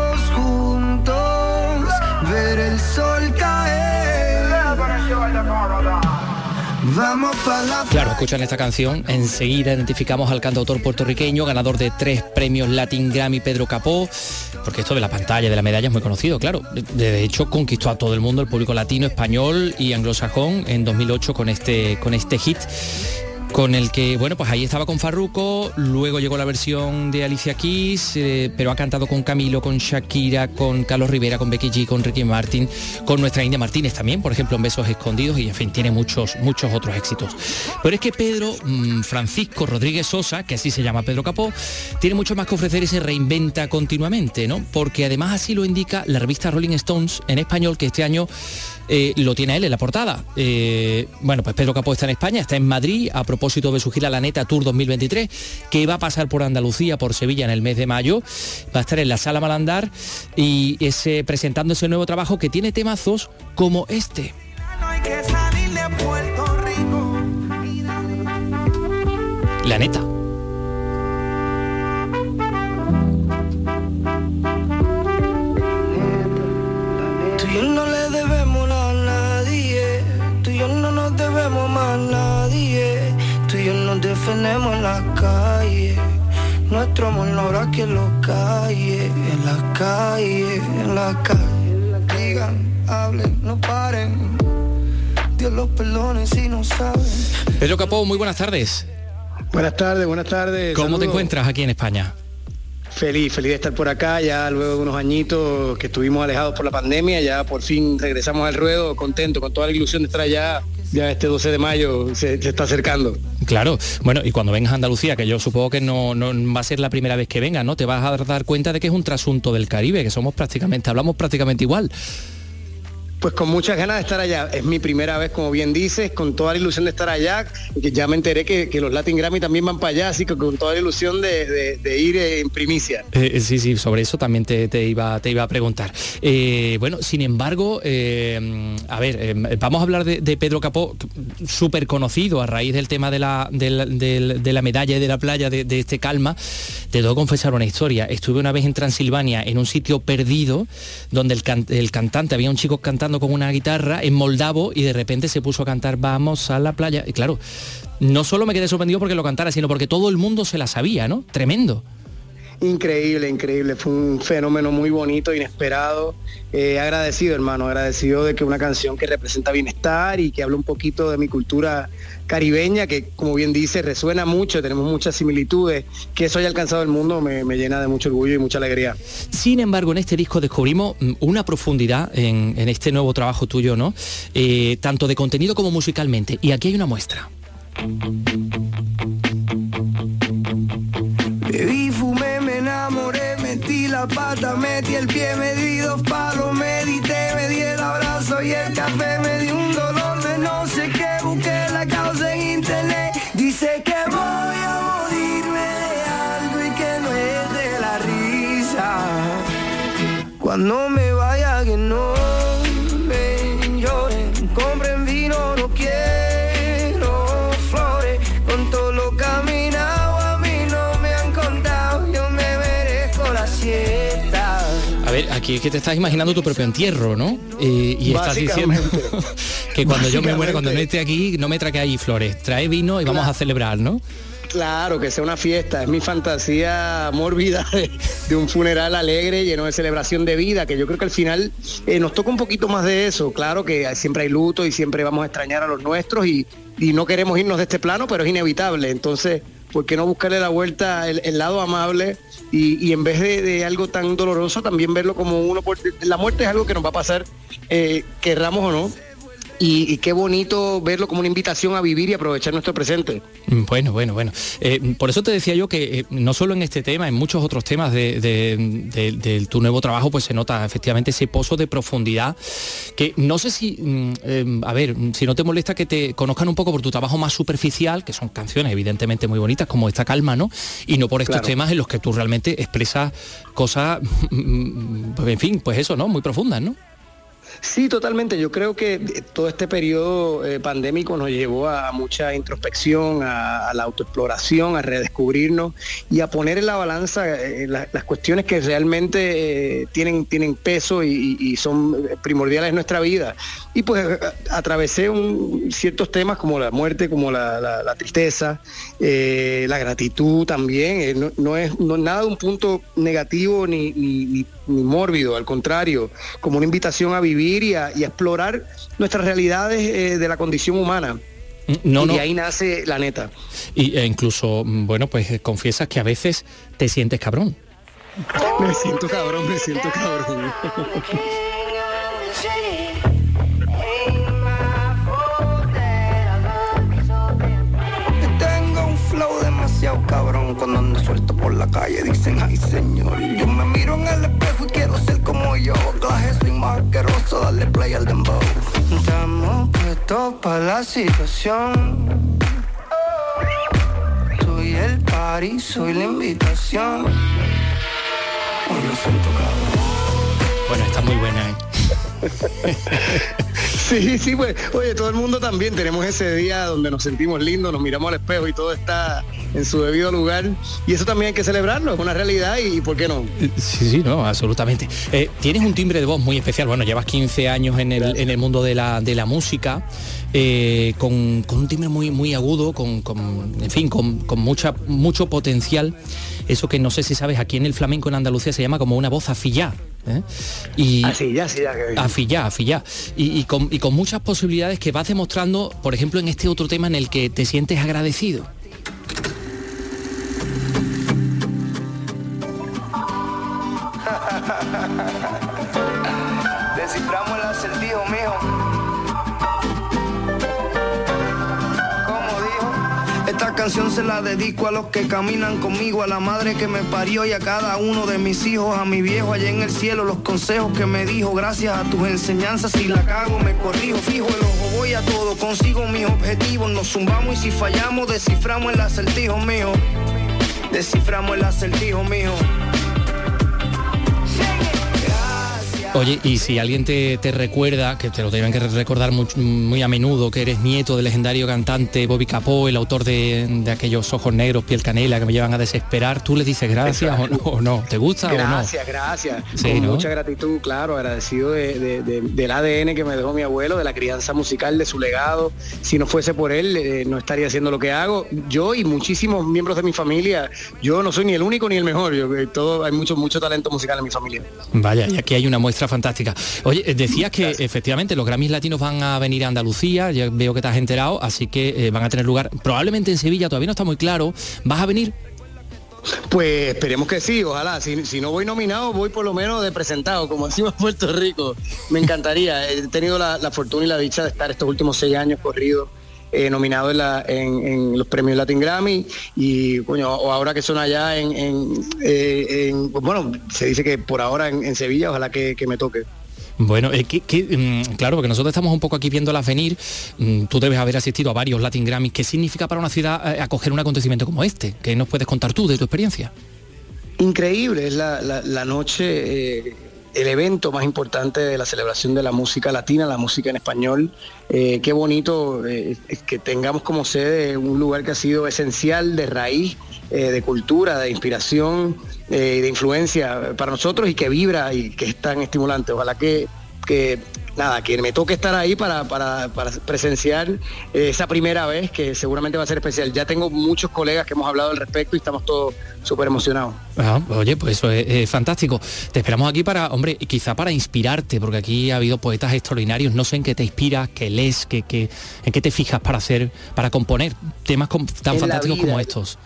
Claro, escuchan esta canción, enseguida identificamos al cantautor puertorriqueño, ganador de tres premios Latin Grammy, Pedro Capó, porque esto de la pantalla, de la medalla es muy conocido, claro. De hecho, conquistó a todo el mundo, el público latino, español y anglosajón en 2008 con este, con este hit con el que, bueno, pues ahí estaba con Farruko, luego llegó la versión de Alicia Keys, eh, pero ha cantado con Camilo, con Shakira, con Carlos Rivera, con Becky G, con Ricky Martin, con nuestra India Martínez también, por ejemplo, en Besos Escondidos, y en fin, tiene muchos, muchos otros éxitos. Pero es que Pedro mm, Francisco Rodríguez Sosa, que así se llama Pedro Capó, tiene mucho más que ofrecer y se reinventa continuamente, ¿no? Porque además así lo indica la revista Rolling Stones en español, que este año eh, lo tiene él en la portada. Eh, bueno, pues Pedro Capó está en España, está en Madrid a propósito de su gira La Neta Tour 2023, que va a pasar por Andalucía, por Sevilla en el mes de mayo. Va a estar en la Sala Malandar y ese, presentando ese nuevo trabajo que tiene temazos como este. La Neta. Defendemos en la calle. Nuestro amor no habrá que lo calle. En la calle, en la calle. Digan, hablen, no paren. Dios los perdone si no saben. Pedro Capó, muy buenas tardes. Buenas tardes, buenas tardes. ¿Cómo te encuentras aquí en España? Feliz, feliz de estar por acá, ya luego de unos añitos que estuvimos alejados por la pandemia, ya por fin regresamos al ruedo, contento, con toda la ilusión de estar allá ya este 12 de mayo se, está acercando. Claro, bueno, y cuando vengas a Andalucía, que yo supongo que no, no, va a ser la primera vez que venga, ¿no? Te vas a dar cuenta de que es un trasunto del Caribe, que somos prácticamente, hablamos prácticamente igual. Pues con muchas ganas de estar allá. Es mi primera vez, como bien dices, con toda la ilusión de estar allá. Que ya me enteré que, los Latin Grammy también van para allá, así que con toda la ilusión de, ir en primicia. Eh, sí, sí, sobre eso también te, iba, te iba a preguntar. Eh, bueno, sin embargo, eh, a ver, vamos a hablar de, Pedro Capó, súper conocido a raíz del tema de la, de la medalla y de la playa, de, este calma. Te debo confesar una historia. Estuve una vez en Transilvania, en un sitio perdido, donde el, el cantante, había un chico cantando con una guitarra en moldavo y de repente se puso a cantar Vamos a la playa. Y claro, no solo me quedé sorprendido porque lo cantara, sino porque todo el mundo se la sabía, ¿no? Tremendo. Increíble, increíble. Fue un fenómeno muy bonito, inesperado. Eh, agradecido, hermano, agradecido de que una canción que representa bienestar y que habla un poquito de mi cultura caribeña, que como bien dice, resuena mucho, tenemos muchas similitudes, que eso haya alcanzado el mundo me, llena de mucho orgullo y mucha alegría. Sin embargo, en este disco descubrimos mm, una profundidad en, este nuevo trabajo tuyo, ¿no? Eh, tanto de contenido como musicalmente. Y aquí hay una muestra. Pata, metí el pie, me di dos palos, medité, me di el abrazo y el café, me di un dolor de no sé qué, busqué la causa en internet, dice que voy a morirme de algo y que no es de la risa. Cuando me Es que te estás imaginando tu propio entierro, ¿no? Eh, y estás diciendo *laughs* que cuando yo me muera, cuando no esté aquí, no me traque ahí flores, trae vino y vamos a celebrar, ¿no? Claro, que sea una fiesta. Es mi fantasía mórbida *laughs* de, un funeral alegre, lleno de celebración de vida, que yo creo que al final eh, nos toca un poquito más de eso. Claro que siempre hay luto y siempre vamos a extrañar a los nuestros y, no queremos irnos de este plano, pero es inevitable. Entonces, ¿por qué no buscarle la vuelta, el lado amable? Y, en vez de, algo tan doloroso, también verlo como uno, porque la muerte es algo que nos va a pasar, eh, querramos o no, y, qué bonito verlo como una invitación a vivir y aprovechar nuestro presente. Mm, bueno, bueno, bueno. Eh, por eso te decía yo que eh, no solo en este tema, en muchos otros temas de, tu nuevo trabajo, pues se nota efectivamente ese pozo de profundidad que no sé si, mm, em, a ver, si no te molesta que te conozcan un poco por tu trabajo más superficial, que son canciones evidentemente muy bonitas, como esta calma, ¿no? Y no por estos temas en los que tú realmente expresas cosas, *laughs* mm, en fin, pues eso, ¿no? Muy profundas, ¿no? Sí, totalmente. Yo creo que todo este periodo eh, pandémico nos llevó a, mucha introspección, a, la autoexploración, a redescubrirnos y a poner en la balanza eh, las cuestiones que realmente eh, tienen, tienen peso y, son primordiales en nuestra vida. Y pues atravesé ciertos temas como la muerte, como la, tristeza, la gratitud también. No, es nada de un punto negativo ni, ni mórbido, al contrario, como una invitación a vivir y a, explorar nuestras realidades eh, de la condición humana. No, y no. de ahí nace la neta. Y e incluso, mm, bueno, pues eh, confiesas que a veces te sientes cabrón. *laughs* Me siento cabrón, me siento cabrón. Cuando ando suelto por la calle dicen ay señor yo me miro en el espejo y quiero ser como yo. Clase soy más asqueroso darle play al dembow. Estamos puestos para la situación. Soy el party soy la invitación. Hoy me siento cabrón. Bueno, está muy buena, ¿eh? *laughs* Sí, sí, pues, oye, todo el mundo también tenemos ese día donde nos sentimos lindos, nos miramos al espejo y todo está en su debido lugar. Y eso también hay que celebrarlo, es una realidad y, y ¿por qué no? Sí, sí, no, absolutamente. Eh, tienes un timbre de voz muy especial. Bueno, llevas 15 años en el, en el mundo de la, de la música, eh, con, con un timbre muy, muy agudo, con, con, en fin, con, con mucha, mucho potencial. Eso que no sé si sabes, aquí en el flamenco en Andalucía se llama como una voz afillá. ¿eh? Y Así, ya, sí, ya. que- afillá, afillá. Y, y con, y con muchas posibilidades que vas demostrando, por ejemplo, en este otro tema en el que te sientes agradecido. *laughs* se la dedico a los que caminan conmigo, a la madre que me parió y a cada uno de mis hijos, a mi viejo allá en el cielo, los consejos que me dijo, gracias a tus enseñanzas, si la cago me corrijo, fijo el ojo, voy a todo, consigo mis objetivos, nos zumbamos y si fallamos, desciframos el acertijo, mijo. Desciframos el acertijo, mijo. Oye, y si alguien te, te recuerda, que te lo deben que recordar muy, muy a menudo, que eres nieto del legendario cantante Bobby Capó, el autor de, de aquellos ojos negros, piel canela, que me llevan a desesperar, ¿tú le dices gracias o no, o no? ¿Te gusta Gracias, gracias. Sí, Con ¿no? mucha gratitud, claro, agradecido de- de- de- del ADN que me dejó mi abuelo, de la crianza musical, de su legado. Si no fuese por él, eh, no estaría haciendo lo que hago. Yo y muchísimos miembros de mi familia, yo no soy ni el único ni el mejor. Yo, eh, todo, hay mucho, mucho talento musical en mi familia. no? Vaya, y aquí hay una muestra fantástica. Oye, eh, decías que efectivamente los Grammys latinos van a venir a Andalucía, ya veo que te has enterado, así que eh, van a tener lugar probablemente en Sevilla, todavía no está muy claro. ¿Vas a venir? Pues esperemos que sí, ojalá. Si, si no voy nominado, voy por lo menos de presentado, como decimos Puerto Rico. Me encantaría. He tenido la, la fortuna y la dicha de estar estos últimos seis años corridos eh, nominado en, la- en- en los premios Latin Grammy y coño, o ahora que son allá en, en- eh, en- pues, bueno, se dice que por ahora en, Sevilla, ojalá que, que me toque. Bueno, eh, que- que, mm, claro, porque nosotros estamos un poco aquí viéndolas venir. Mm, tú debes haber asistido a varios Latin Grammys. ¿Qué significa para una ciudad eh, acoger un acontecimiento como este? ¿Qué nos puedes contar tú de tu experiencia? Increíble, es la, la- la noche, eh, el evento más importante de la celebración de la música latina, la música en español. Eh, qué bonito eh, que tengamos como sede un lugar que ha sido esencial de raíz, eh, de cultura, de inspiración, y de influencia para nosotros y que vibra y que es tan estimulante. Ojalá que, que nada, que me toque estar ahí para, para- para presenciar eh, esa primera vez que seguramente va a ser especial. Ya tengo muchos colegas que hemos hablado al respecto y estamos todos súper emocionados. Ah, oye, pues eso es, es fantástico. Te esperamos aquí para, hombre, quizá para inspirarte, porque aquí ha habido poetas extraordinarios. No sé en qué te inspiras, qué lees, qué, qué- en qué te fijas para hacer, para componer temas tan En fantásticos como estos.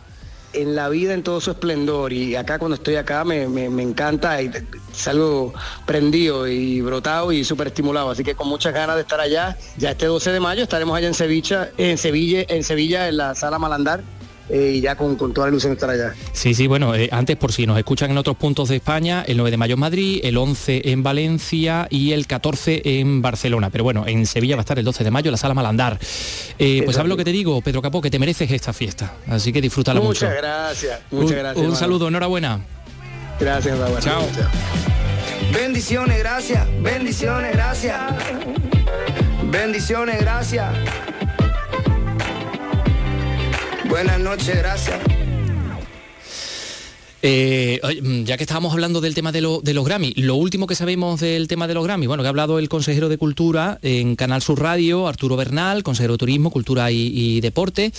En la vida en todo su esplendor y acá cuando estoy acá me, me- encanta y salgo prendido y brotado y súper estimulado, así que con muchas ganas de estar allá. Ya este 12 de mayo estaremos allá en Sevilla, en Sevilla, en Sevilla, en la sala Malandar, eh, y ya con, con toda la ilusión de estar allá. Sí, sí, bueno, eh, antes por si nos escuchan en otros puntos de España, el 9 de mayo en Madrid, el 11 en Valencia y el 14 en Barcelona. Pero bueno, en Sevilla va a estar el 12 de mayo, la sala Malandar. Eh, pues sabes lo que te digo, Pedro Capó, que te mereces esta fiesta. Así que disfrútala mucho. Muchas gracias, muchas Un- gracias. Un, saludo, enhorabuena. Gracias, enhorabuena. Chao. Bendiciones, gracias. Bendiciones, gracias. Bendiciones, gracias. Buenas noches, gracias. Eh, mm, ya que estábamos hablando del tema de, lo- de los Grammy, lo último que sabemos del tema de los Grammy, bueno, que ha hablado el consejero de Cultura en Canal Sur Radio, Arturo Bernal, consejero de Turismo, Cultura y, y Deporte,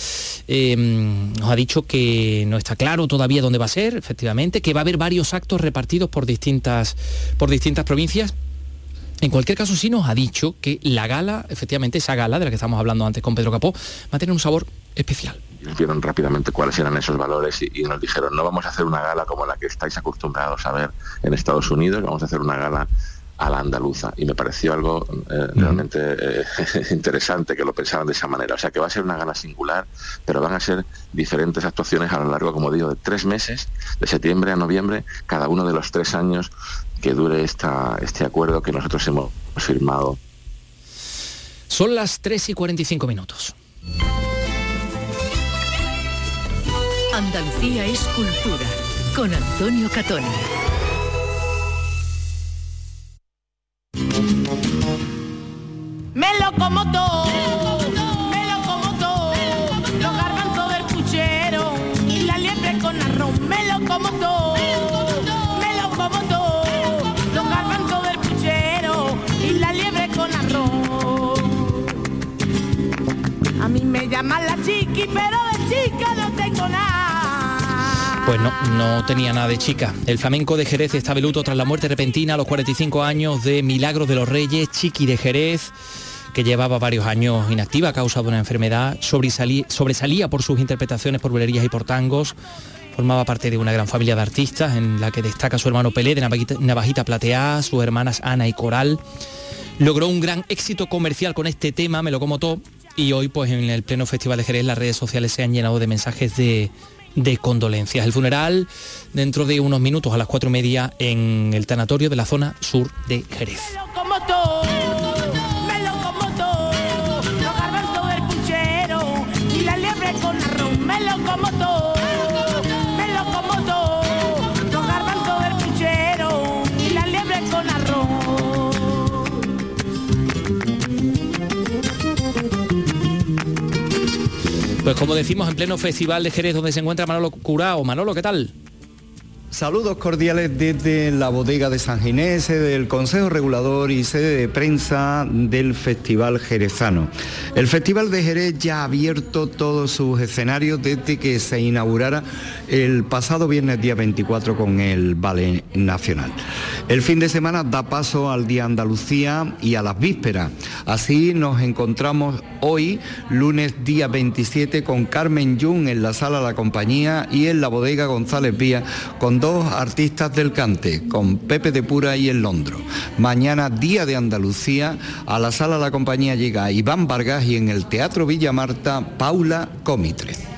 eh, mm, nos ha dicho que no está claro todavía dónde va a ser, efectivamente, que va a haber varios actos repartidos por distintas, por distintas provincias En cualquier caso, sí nos ha dicho que la gala, efectivamente, esa gala de la que estamos hablando antes con Pedro Capó, va a tener un sabor especial. Vieron rápidamente cuáles eran esos valores y, y, nos dijeron, no vamos a hacer una gala como la que estáis acostumbrados a ver en Estados Unidos, vamos a hacer una gala a la andaluza y me pareció algo eh, realmente eh, *laughs* interesante que lo pensaran de esa manera. O sea que va a ser una gala singular, pero van a ser diferentes actuaciones a lo largo, como digo, de tres meses, de septiembre a noviembre, cada uno de los tres años que dure esta, este acuerdo que nosotros hemos firmado. Son las 3 y 45 minutos. Andalucía es cultura, con Antonio Catoni. Chiqui, pero de chica no tengo nada. Pues no, no tenía nada de chica. El flamenco de Jerez está de luto tras la muerte repentina a los 45 años de Milagros de los Reyes, Chiqui de Jerez que llevaba varios años inactiva a causa de una enfermedad, sobresalía, por sus interpretaciones por bulerías y por tangos, formaba parte de una gran familia de artistas en la que destaca su hermano Pelé de Navajita, Navajita Plateada, sus hermanas Ana y Coral. Logró un gran éxito comercial con este tema, Me lo como todo, y hoy pues en el pleno Festival de Jerez las redes sociales se han llenado de mensajes de, condolencias. El funeral dentro de unos minutos a las cuatro y media en el tanatorio de la zona sur de Jerez. Pues como decimos en pleno Festival de Jerez donde se encuentra Manolo Curao. Manolo, ¿qué tal? Saludos cordiales desde la bodega de San Ginés, del Consejo Regulador y sede de prensa del Festival Jerezano. El Festival de Jerez ya ha abierto todos sus escenarios desde que se inaugurara el pasado viernes día 24 con el Ballet Nacional. El fin de semana da paso al Día Andalucía y a las vísperas. Así nos encontramos hoy, lunes día 27, con Carmen Jung en la sala La Compañía y en la bodega González Vía con dos artistas del cante, con Pepe de Pura y el Londro. Mañana, Día de Andalucía, a la sala La Compañía llega Iván Vargas y en el Teatro Villa Marta, Paula Comitre.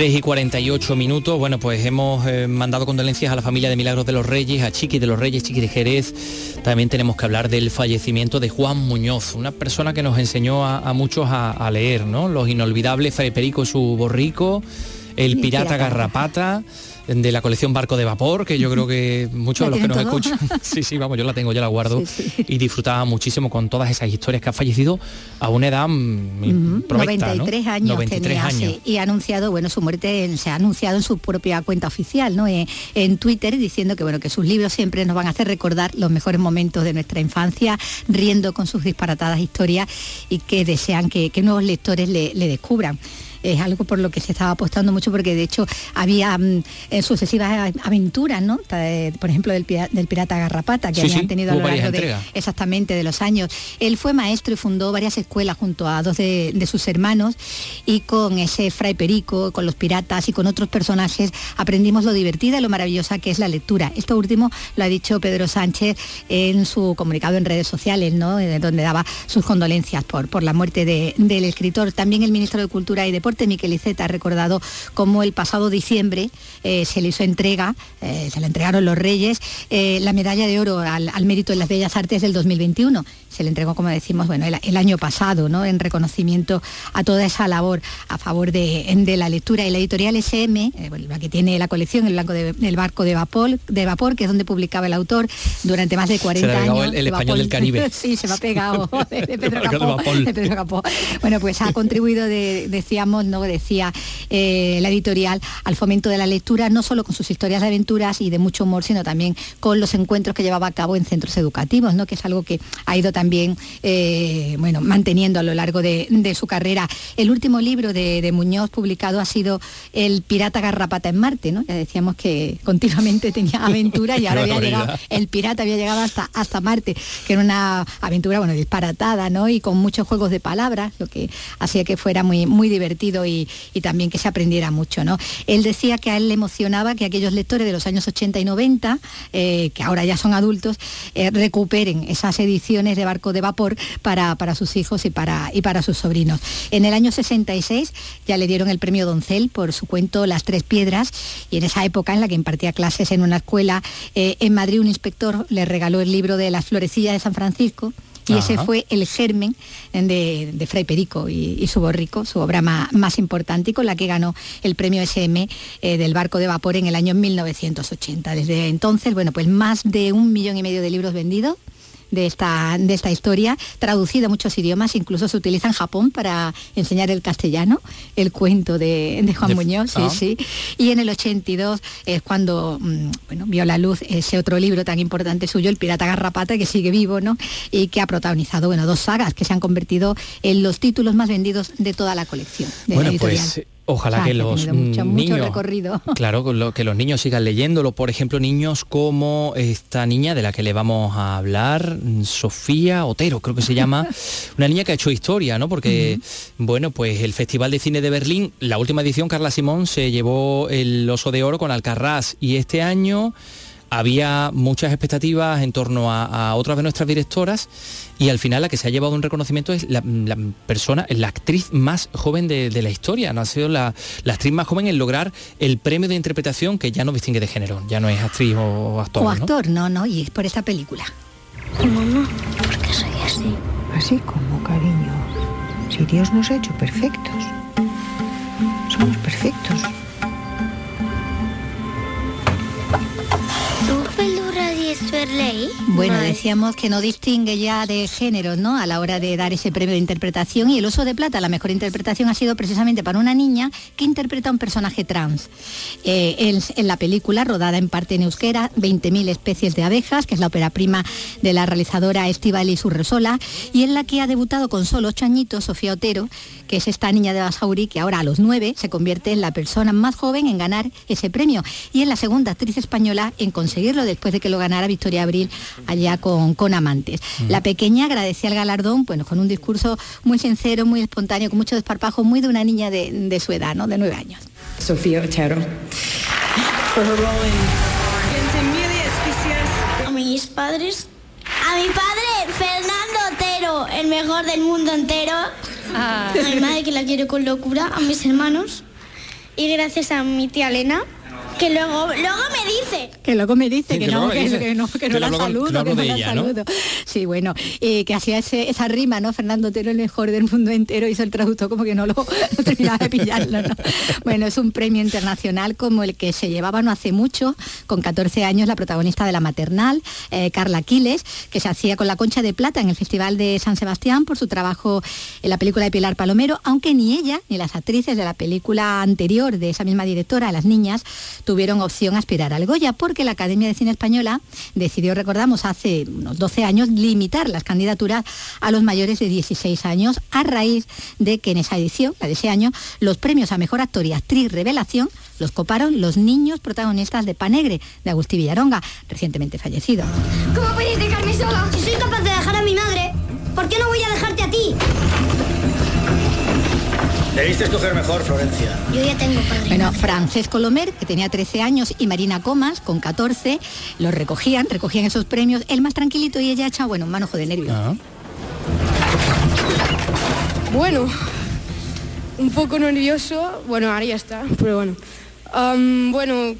Tres y 48 minutos. Bueno, pues hemos eh, mandado condolencias a la familia de Milagros de los Reyes, a Chiqui de los Reyes, Chiqui de Jerez. También tenemos que hablar del fallecimiento de Juan Muñoz, una persona que nos enseñó a, a muchos a, a, leer, ¿no? Los inolvidables Fray Perico y su borrico, El Pirata Garrapata de la colección Barco de Vapor, que yo creo que muchos de los que nos todo? escuchan, *laughs* sí, sí, vamos, yo la tengo, yo la guardo, sí, sí. y disfrutaba muchísimo con todas esas historias que ha fallecido a una edad uh -huh. provecta, 93 ¿no? años 93 tenía, años. Sí, y ha anunciado, bueno, su muerte en, se ha anunciado en su propia cuenta oficial, ¿no? En, en, Twitter diciendo que bueno, que sus libros siempre nos van a hacer recordar los mejores momentos de nuestra infancia, riendo con sus disparatadas historias y que desean que, que nuevos lectores le, le descubran. Es algo por lo que se estaba apostando mucho porque de hecho había mm, eh, sucesivas aventuras, ¿no? Eh, Por ejemplo, del, del pirata Garrapata que Sí, habían sí, tenido a lo largo de, exactamente de los años. Él fue maestro y fundó varias escuelas junto a dos de, de sus hermanos y con ese fray Perico, con los piratas y con otros personajes aprendimos lo divertida y lo maravillosa que es la lectura. Esto último lo ha dicho Pedro Sánchez en su comunicado en redes sociales, ¿no? Eh, donde daba sus condolencias por, por la muerte de- del escritor. También el ministro de Cultura y Deporte, Miquel Iceta, ha recordado cómo el pasado diciembre eh, se le hizo entrega, eh, se le entregaron los Reyes, eh, la medalla de oro al, al mérito en las Bellas Artes del 2021. Se le entregó, como decimos, bueno, el, el año pasado, ¿no? En reconocimiento a toda esa labor a favor de, de la lectura. Y la editorial SM, bueno, la que tiene la colección, el, blanco de- el barco de vapor, de vapor, que es donde publicaba el autor durante más de 40 le ha pegado años. el- el de español del Caribe. *laughs* sí, se me ha pegado de, *laughs* de Pedro Barco de Capó, vapor. de Pedro Capó. Bueno, pues ha contribuido, de- decíamos, ¿no? Decía eh, la editorial al fomento de la lectura, no solo con sus historias de aventuras y de mucho humor, sino también con los encuentros que llevaba a cabo en centros educativos, ¿no? que es algo que ha ido también eh, bueno, manteniendo a lo largo de, de su carrera. El último libro de, de Muñoz publicado ha sido El pirata garrapata en Marte, ¿no? Ya decíamos que continuamente tenía *laughs* aventura y ahora había llegado, el pirata había llegado hasta, hasta Marte, que era una aventura, bueno, disparatada, ¿no? Y con muchos juegos de palabras, lo que hacía que fuera muy, muy divertido y, también que se aprendiera mucho, ¿no? Él decía que a él le emocionaba que aquellos lectores de los años 80 y 90, eh, que ahora ya son adultos, eh, recuperen esas ediciones de Barco de Vapor para, sus hijos y para, y para sus sobrinos. En el año 66 ya le dieron el premio Doncel por su cuento Las Tres Piedras y en esa época en la que impartía clases en una escuela eh, en Madrid un inspector le regaló el libro de Las Florecillas de San Francisco y ese fue el germen de, de Fray Perico y, y su borrico, su obra ma- más, importante y con la que ganó el premio SM eh, del barco de vapor en el año 1980. Desde entonces, bueno, pues más de un millón y medio de libros vendidos de esta, de esta historia, traducida a muchos idiomas, incluso se utiliza en Japón para enseñar el castellano, el cuento de, de Juan De- Muñoz, sí, ah. sí. Y en el 82 es cuando mm, bueno, vio la luz ese otro libro tan importante suyo, El pirata garrapata, que sigue vivo, ¿no? Y que ha protagonizado, bueno, dos sagas que se han convertido en los títulos más vendidos de toda la colección de la Bueno, editorial. pues ojalá O sea, que los tenido mucho, mucho niños recorrido. *laughs* Claro, que los niños sigan leyéndolo. Por ejemplo, niños como esta niña de la que le vamos a hablar, Sofía Otero, creo que se llama, *laughs* una niña que ha hecho historia, ¿no? Porque, bueno, pues el Festival de Cine de Berlín, la última edición, Carla Simón se llevó el Oso de Oro con Alcarrás y este año había muchas expectativas en torno a, a otras de nuestras directoras y al final la que se ha llevado un reconocimiento es la, la persona, la actriz más joven de, de la historia, no ha sido la, la actriz más joven en lograr el premio de interpretación que ya no distingue de género, ya no es actriz o actor. o ¿no? actor, no, no, y es por esta película. Mamá, ¿por qué soy así? Así como, cariño. Si Dios nos ha hecho perfectos. Somos perfectos. Bueno, decíamos que no distingue ya de género, ¿no? A la hora de dar ese premio de interpretación y el oso de plata, la mejor interpretación ha sido precisamente para una niña que interpreta a un personaje trans. Eh, en, en la película, rodada en parte en euskera, 20.000 especies de abejas, que es la ópera prima de la realizadora Estivaliz Urresola, y en la que ha debutado con solo ocho añitos Sofía Otero, que es esta niña de Basauri, que ahora a los nueve se convierte en la persona más joven en ganar ese premio y en la segunda actriz española en conseguirlo después de que lo ganara Victoria Abril allá con, con Amantes. La pequeña agradecía el galardón, bueno, con un discurso muy sincero, muy espontáneo, con mucho desparpajo, muy de una niña de, de su edad, ¿no? De nueve años. Sofía Otero. A mis padres. A mi padre, Fernando El mejor del mundo entero. A mi madre, que la quiero con locura. A mis hermanos. Y gracias a mi tía Elena, que luego, luego me dice. Que luego me dice Sí, que, que no, que, dice que no, que que no le la saludo, que no la saludo. Sí, bueno, eh, que hacía ese- esa rima, ¿no? Fernando Otero, el mejor del mundo entero, hizo el traductor como que no lo *laughs* no terminaba de pillarlo, ¿no? Bueno, es un premio internacional como el que se llevaba no hace mucho, con 14 años, la protagonista de La Maternal, eh, Carla Aquiles, que se hacía con la Concha de Plata en el Festival de San Sebastián por su trabajo en la película de Pilar Palomero, aunque ni ella ni las actrices de la película anterior de esa misma directora, Las Niñas, tuvieron opción a aspirar al Goya, porque la Academia de Cine Española decidió, recordamos, hace unos 12 años, limitar las candidaturas a los mayores de 16 años, a raíz de que en esa edición, la de ese año, los premios a Mejor Actor y Actriz Revelación los coparon los niños protagonistas de Panegre, de Agustí Villaronga, recientemente fallecido. ¿Cómo podéis dejarme sola? Si soy capaz de dejar a mi madre, ¿por qué no voy a dejarte a ti? Debiste escoger mejor, Florencia. Yo ya tengo padre. Bueno, Francesco Lomer, que tenía 13 años, y Marina Comas, con 14, los recogían, recogían esos premios, él más tranquilito y ella hecha, bueno, un manojo de nervios. Bueno, un poco nervioso. Bueno, ahora ya está, pero bueno. Bueno,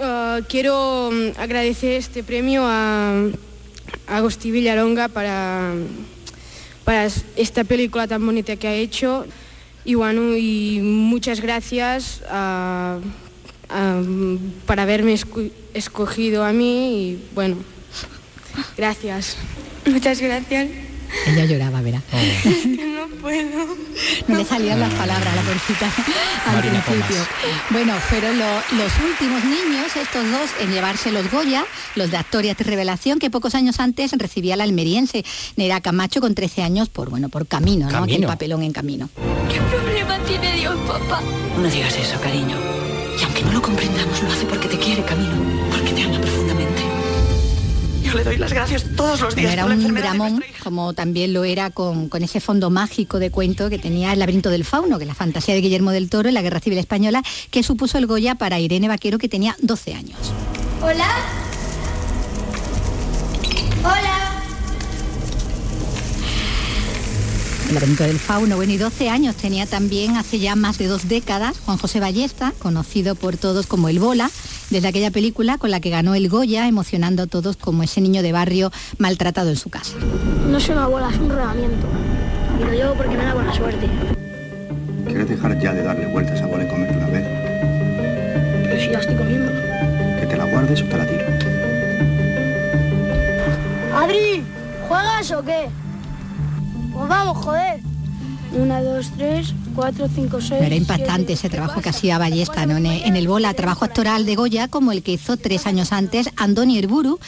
ah, quiero mm, agradecer este premio a, a Agustí Villaronga para, para es- esta película tan bonita que ha hecho. Y bueno, y muchas gracias a- a- para haberme escu- escogido a mí y bueno, gracias. Muchas gracias. Ella lloraba, verá. no puedo. No le salían las palabras a la porcita al Marina principio. Bueno, fueron lo- los últimos niños, estos dos, en llevarse los Goya, los de actor y actriz revelación, que pocos años antes recibía la almeriense Nera Camacho con 13 años por, bueno, por camino, ¿no? Aquel Camino. papelón en camino. ¿Qué problema tiene Dios, papá? No digas eso, cariño. Y aunque no lo comprendamos, lo hace porque te quiere, Camilo. Yo le doy las gracias todos los días era por la un dramón, como también lo era con, con ese fondo mágico de cuento que tenía El laberinto del fauno, que es la fantasía de Guillermo del Toro en la Guerra Civil Española, que supuso el Goya para Irene Vaquero, que tenía 12 años. Hola. Hola. El laberinto del fauno, bueno, y 12 años tenía también hace ya más de dos décadas Juan José Ballesta, conocido por todos como El Bola, desde aquella película con la que ganó el Goya, emocionando a todos como ese niño de barrio maltratado en su casa. No es una bola, es un rodamiento. Y lo llevo porque me da buena suerte. ¿Quieres dejar ya de darle vueltas a bola y comerte una vez? Pero si ya estoy comiendo. ¿Que te la guardes o te la tiro? Adri, ¿juegas o qué? Pues vamos, joder. Una, dos, tres, cuatro, cinco, seis. Era impactante ese trabajo que hacía Ballesta ¿no? en, en el Bola, trabajo actoral de Goya, como el que hizo tres años antes Andoni Erburu,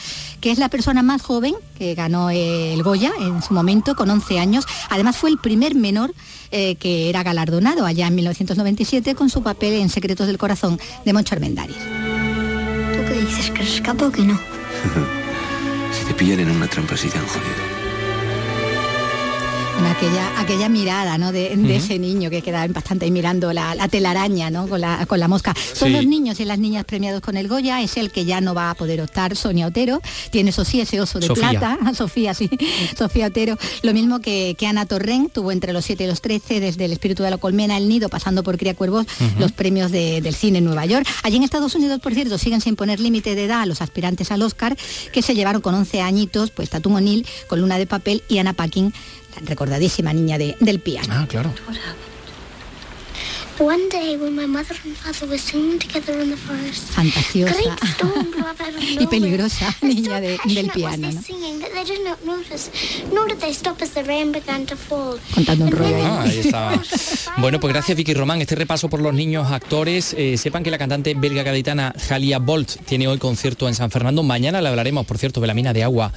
que es la persona más joven que ganó el Goya en su momento, con 11 años. Además fue el primer menor eh, que era galardonado allá en 1997 con su papel en Secretos del Corazón de Moncho Armendáriz. ¿Tú qué dices? ¿Que se escapa o que no? *laughs* Si te pillan en una trampa así tan jodido. Bueno, aquella, aquella mirada ¿no? de, ese niño que queda bastante ahí mirando la, la telaraña ¿no? con, la, con la mosca. Son Sí. los niños y las niñas premiados con el Goya, es el que ya no va a poder optar, Sonia Otero, tiene eso sí, ese oso de Sofía. plata, *laughs* Sofía sí, *laughs* Sofía Otero, lo mismo que, que Ana Torrent, tuvo entre los 7 y los 13, desde El espíritu de la colmena, El nido, pasando por Cría Cuervos, los premios de- del cine en Nueva York. Allí en Estados Unidos, por cierto, siguen sin poner límite de edad a los aspirantes al Oscar, que se llevaron con 11 añitos, pues Tatum O'Neill, con Luna de Papel y Anna Paquin, recordadísima niña de- del piano. Ah, claro. One day when my mother and father were singing together in the forest. fantasiosa *laughs* y peligrosa niña de- del piano, ¿no? singing that they did not notice, nor did they stop as the rain began to fall. contando un rollo Ah, ahí. ahí está. *laughs* Bueno, pues gracias Vicky Román. Este repaso por los niños actores. Eh, sepan que la cantante belga gaditana Jalia Bolt tiene hoy concierto en San Fernando. Mañana le hablaremos, por cierto, de la mina de agua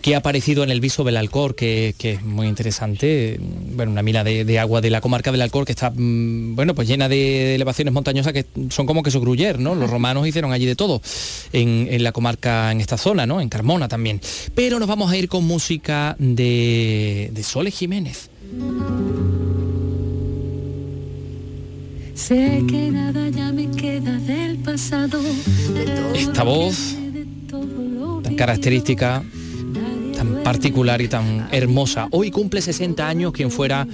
que ha aparecido en el viso del Alcor, que, que es muy interesante. Bueno, una mina de, de agua de la comarca del Alcor que está, mm, bueno, pues llena de elevaciones montañosas que son como queso gruyer, ¿no? Los romanos hicieron allí de todo en, en la comarca, en esta zona, ¿no? En Carmona también. Pero nos vamos a ir con música de, de Sole Jiménez. Sé que nada ya me queda del pasado. de todo Esta que voz tan característica, tan particular y tan hermosa. Hoy cumple 60 años quien fuera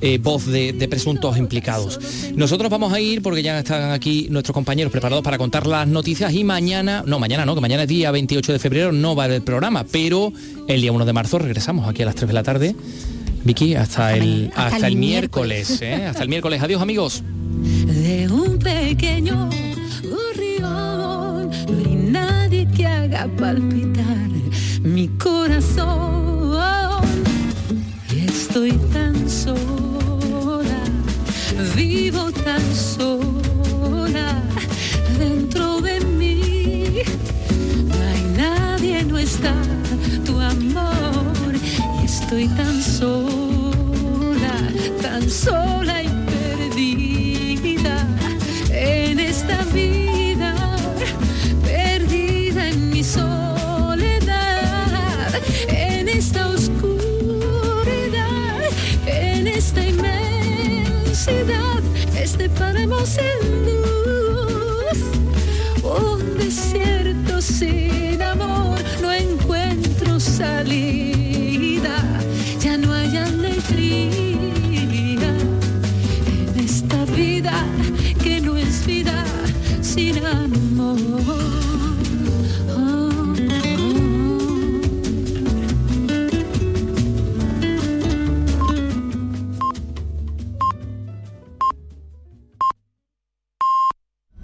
eh, voz de, de presuntos implicados. Nosotros vamos a ir porque ya están aquí nuestros compañeros preparados para contar las noticias y mañana, no, mañana no, que mañana es día 28 de febrero, no va haber programa, pero el día 1 de marzo regresamos aquí a las 3 de la tarde. Vicky, hasta, el, hasta, Hasta el el miércoles, ¿eh? hasta el miércoles. Adiós amigos. de un pequeño gorrión. No hay nadie que haga palpitar mi corazón y estoy tan sola, vivo tan sola dentro de mí. No hay nadie, no está tu amor y estoy tan sola, tan sola. Sin luz, un desierto sin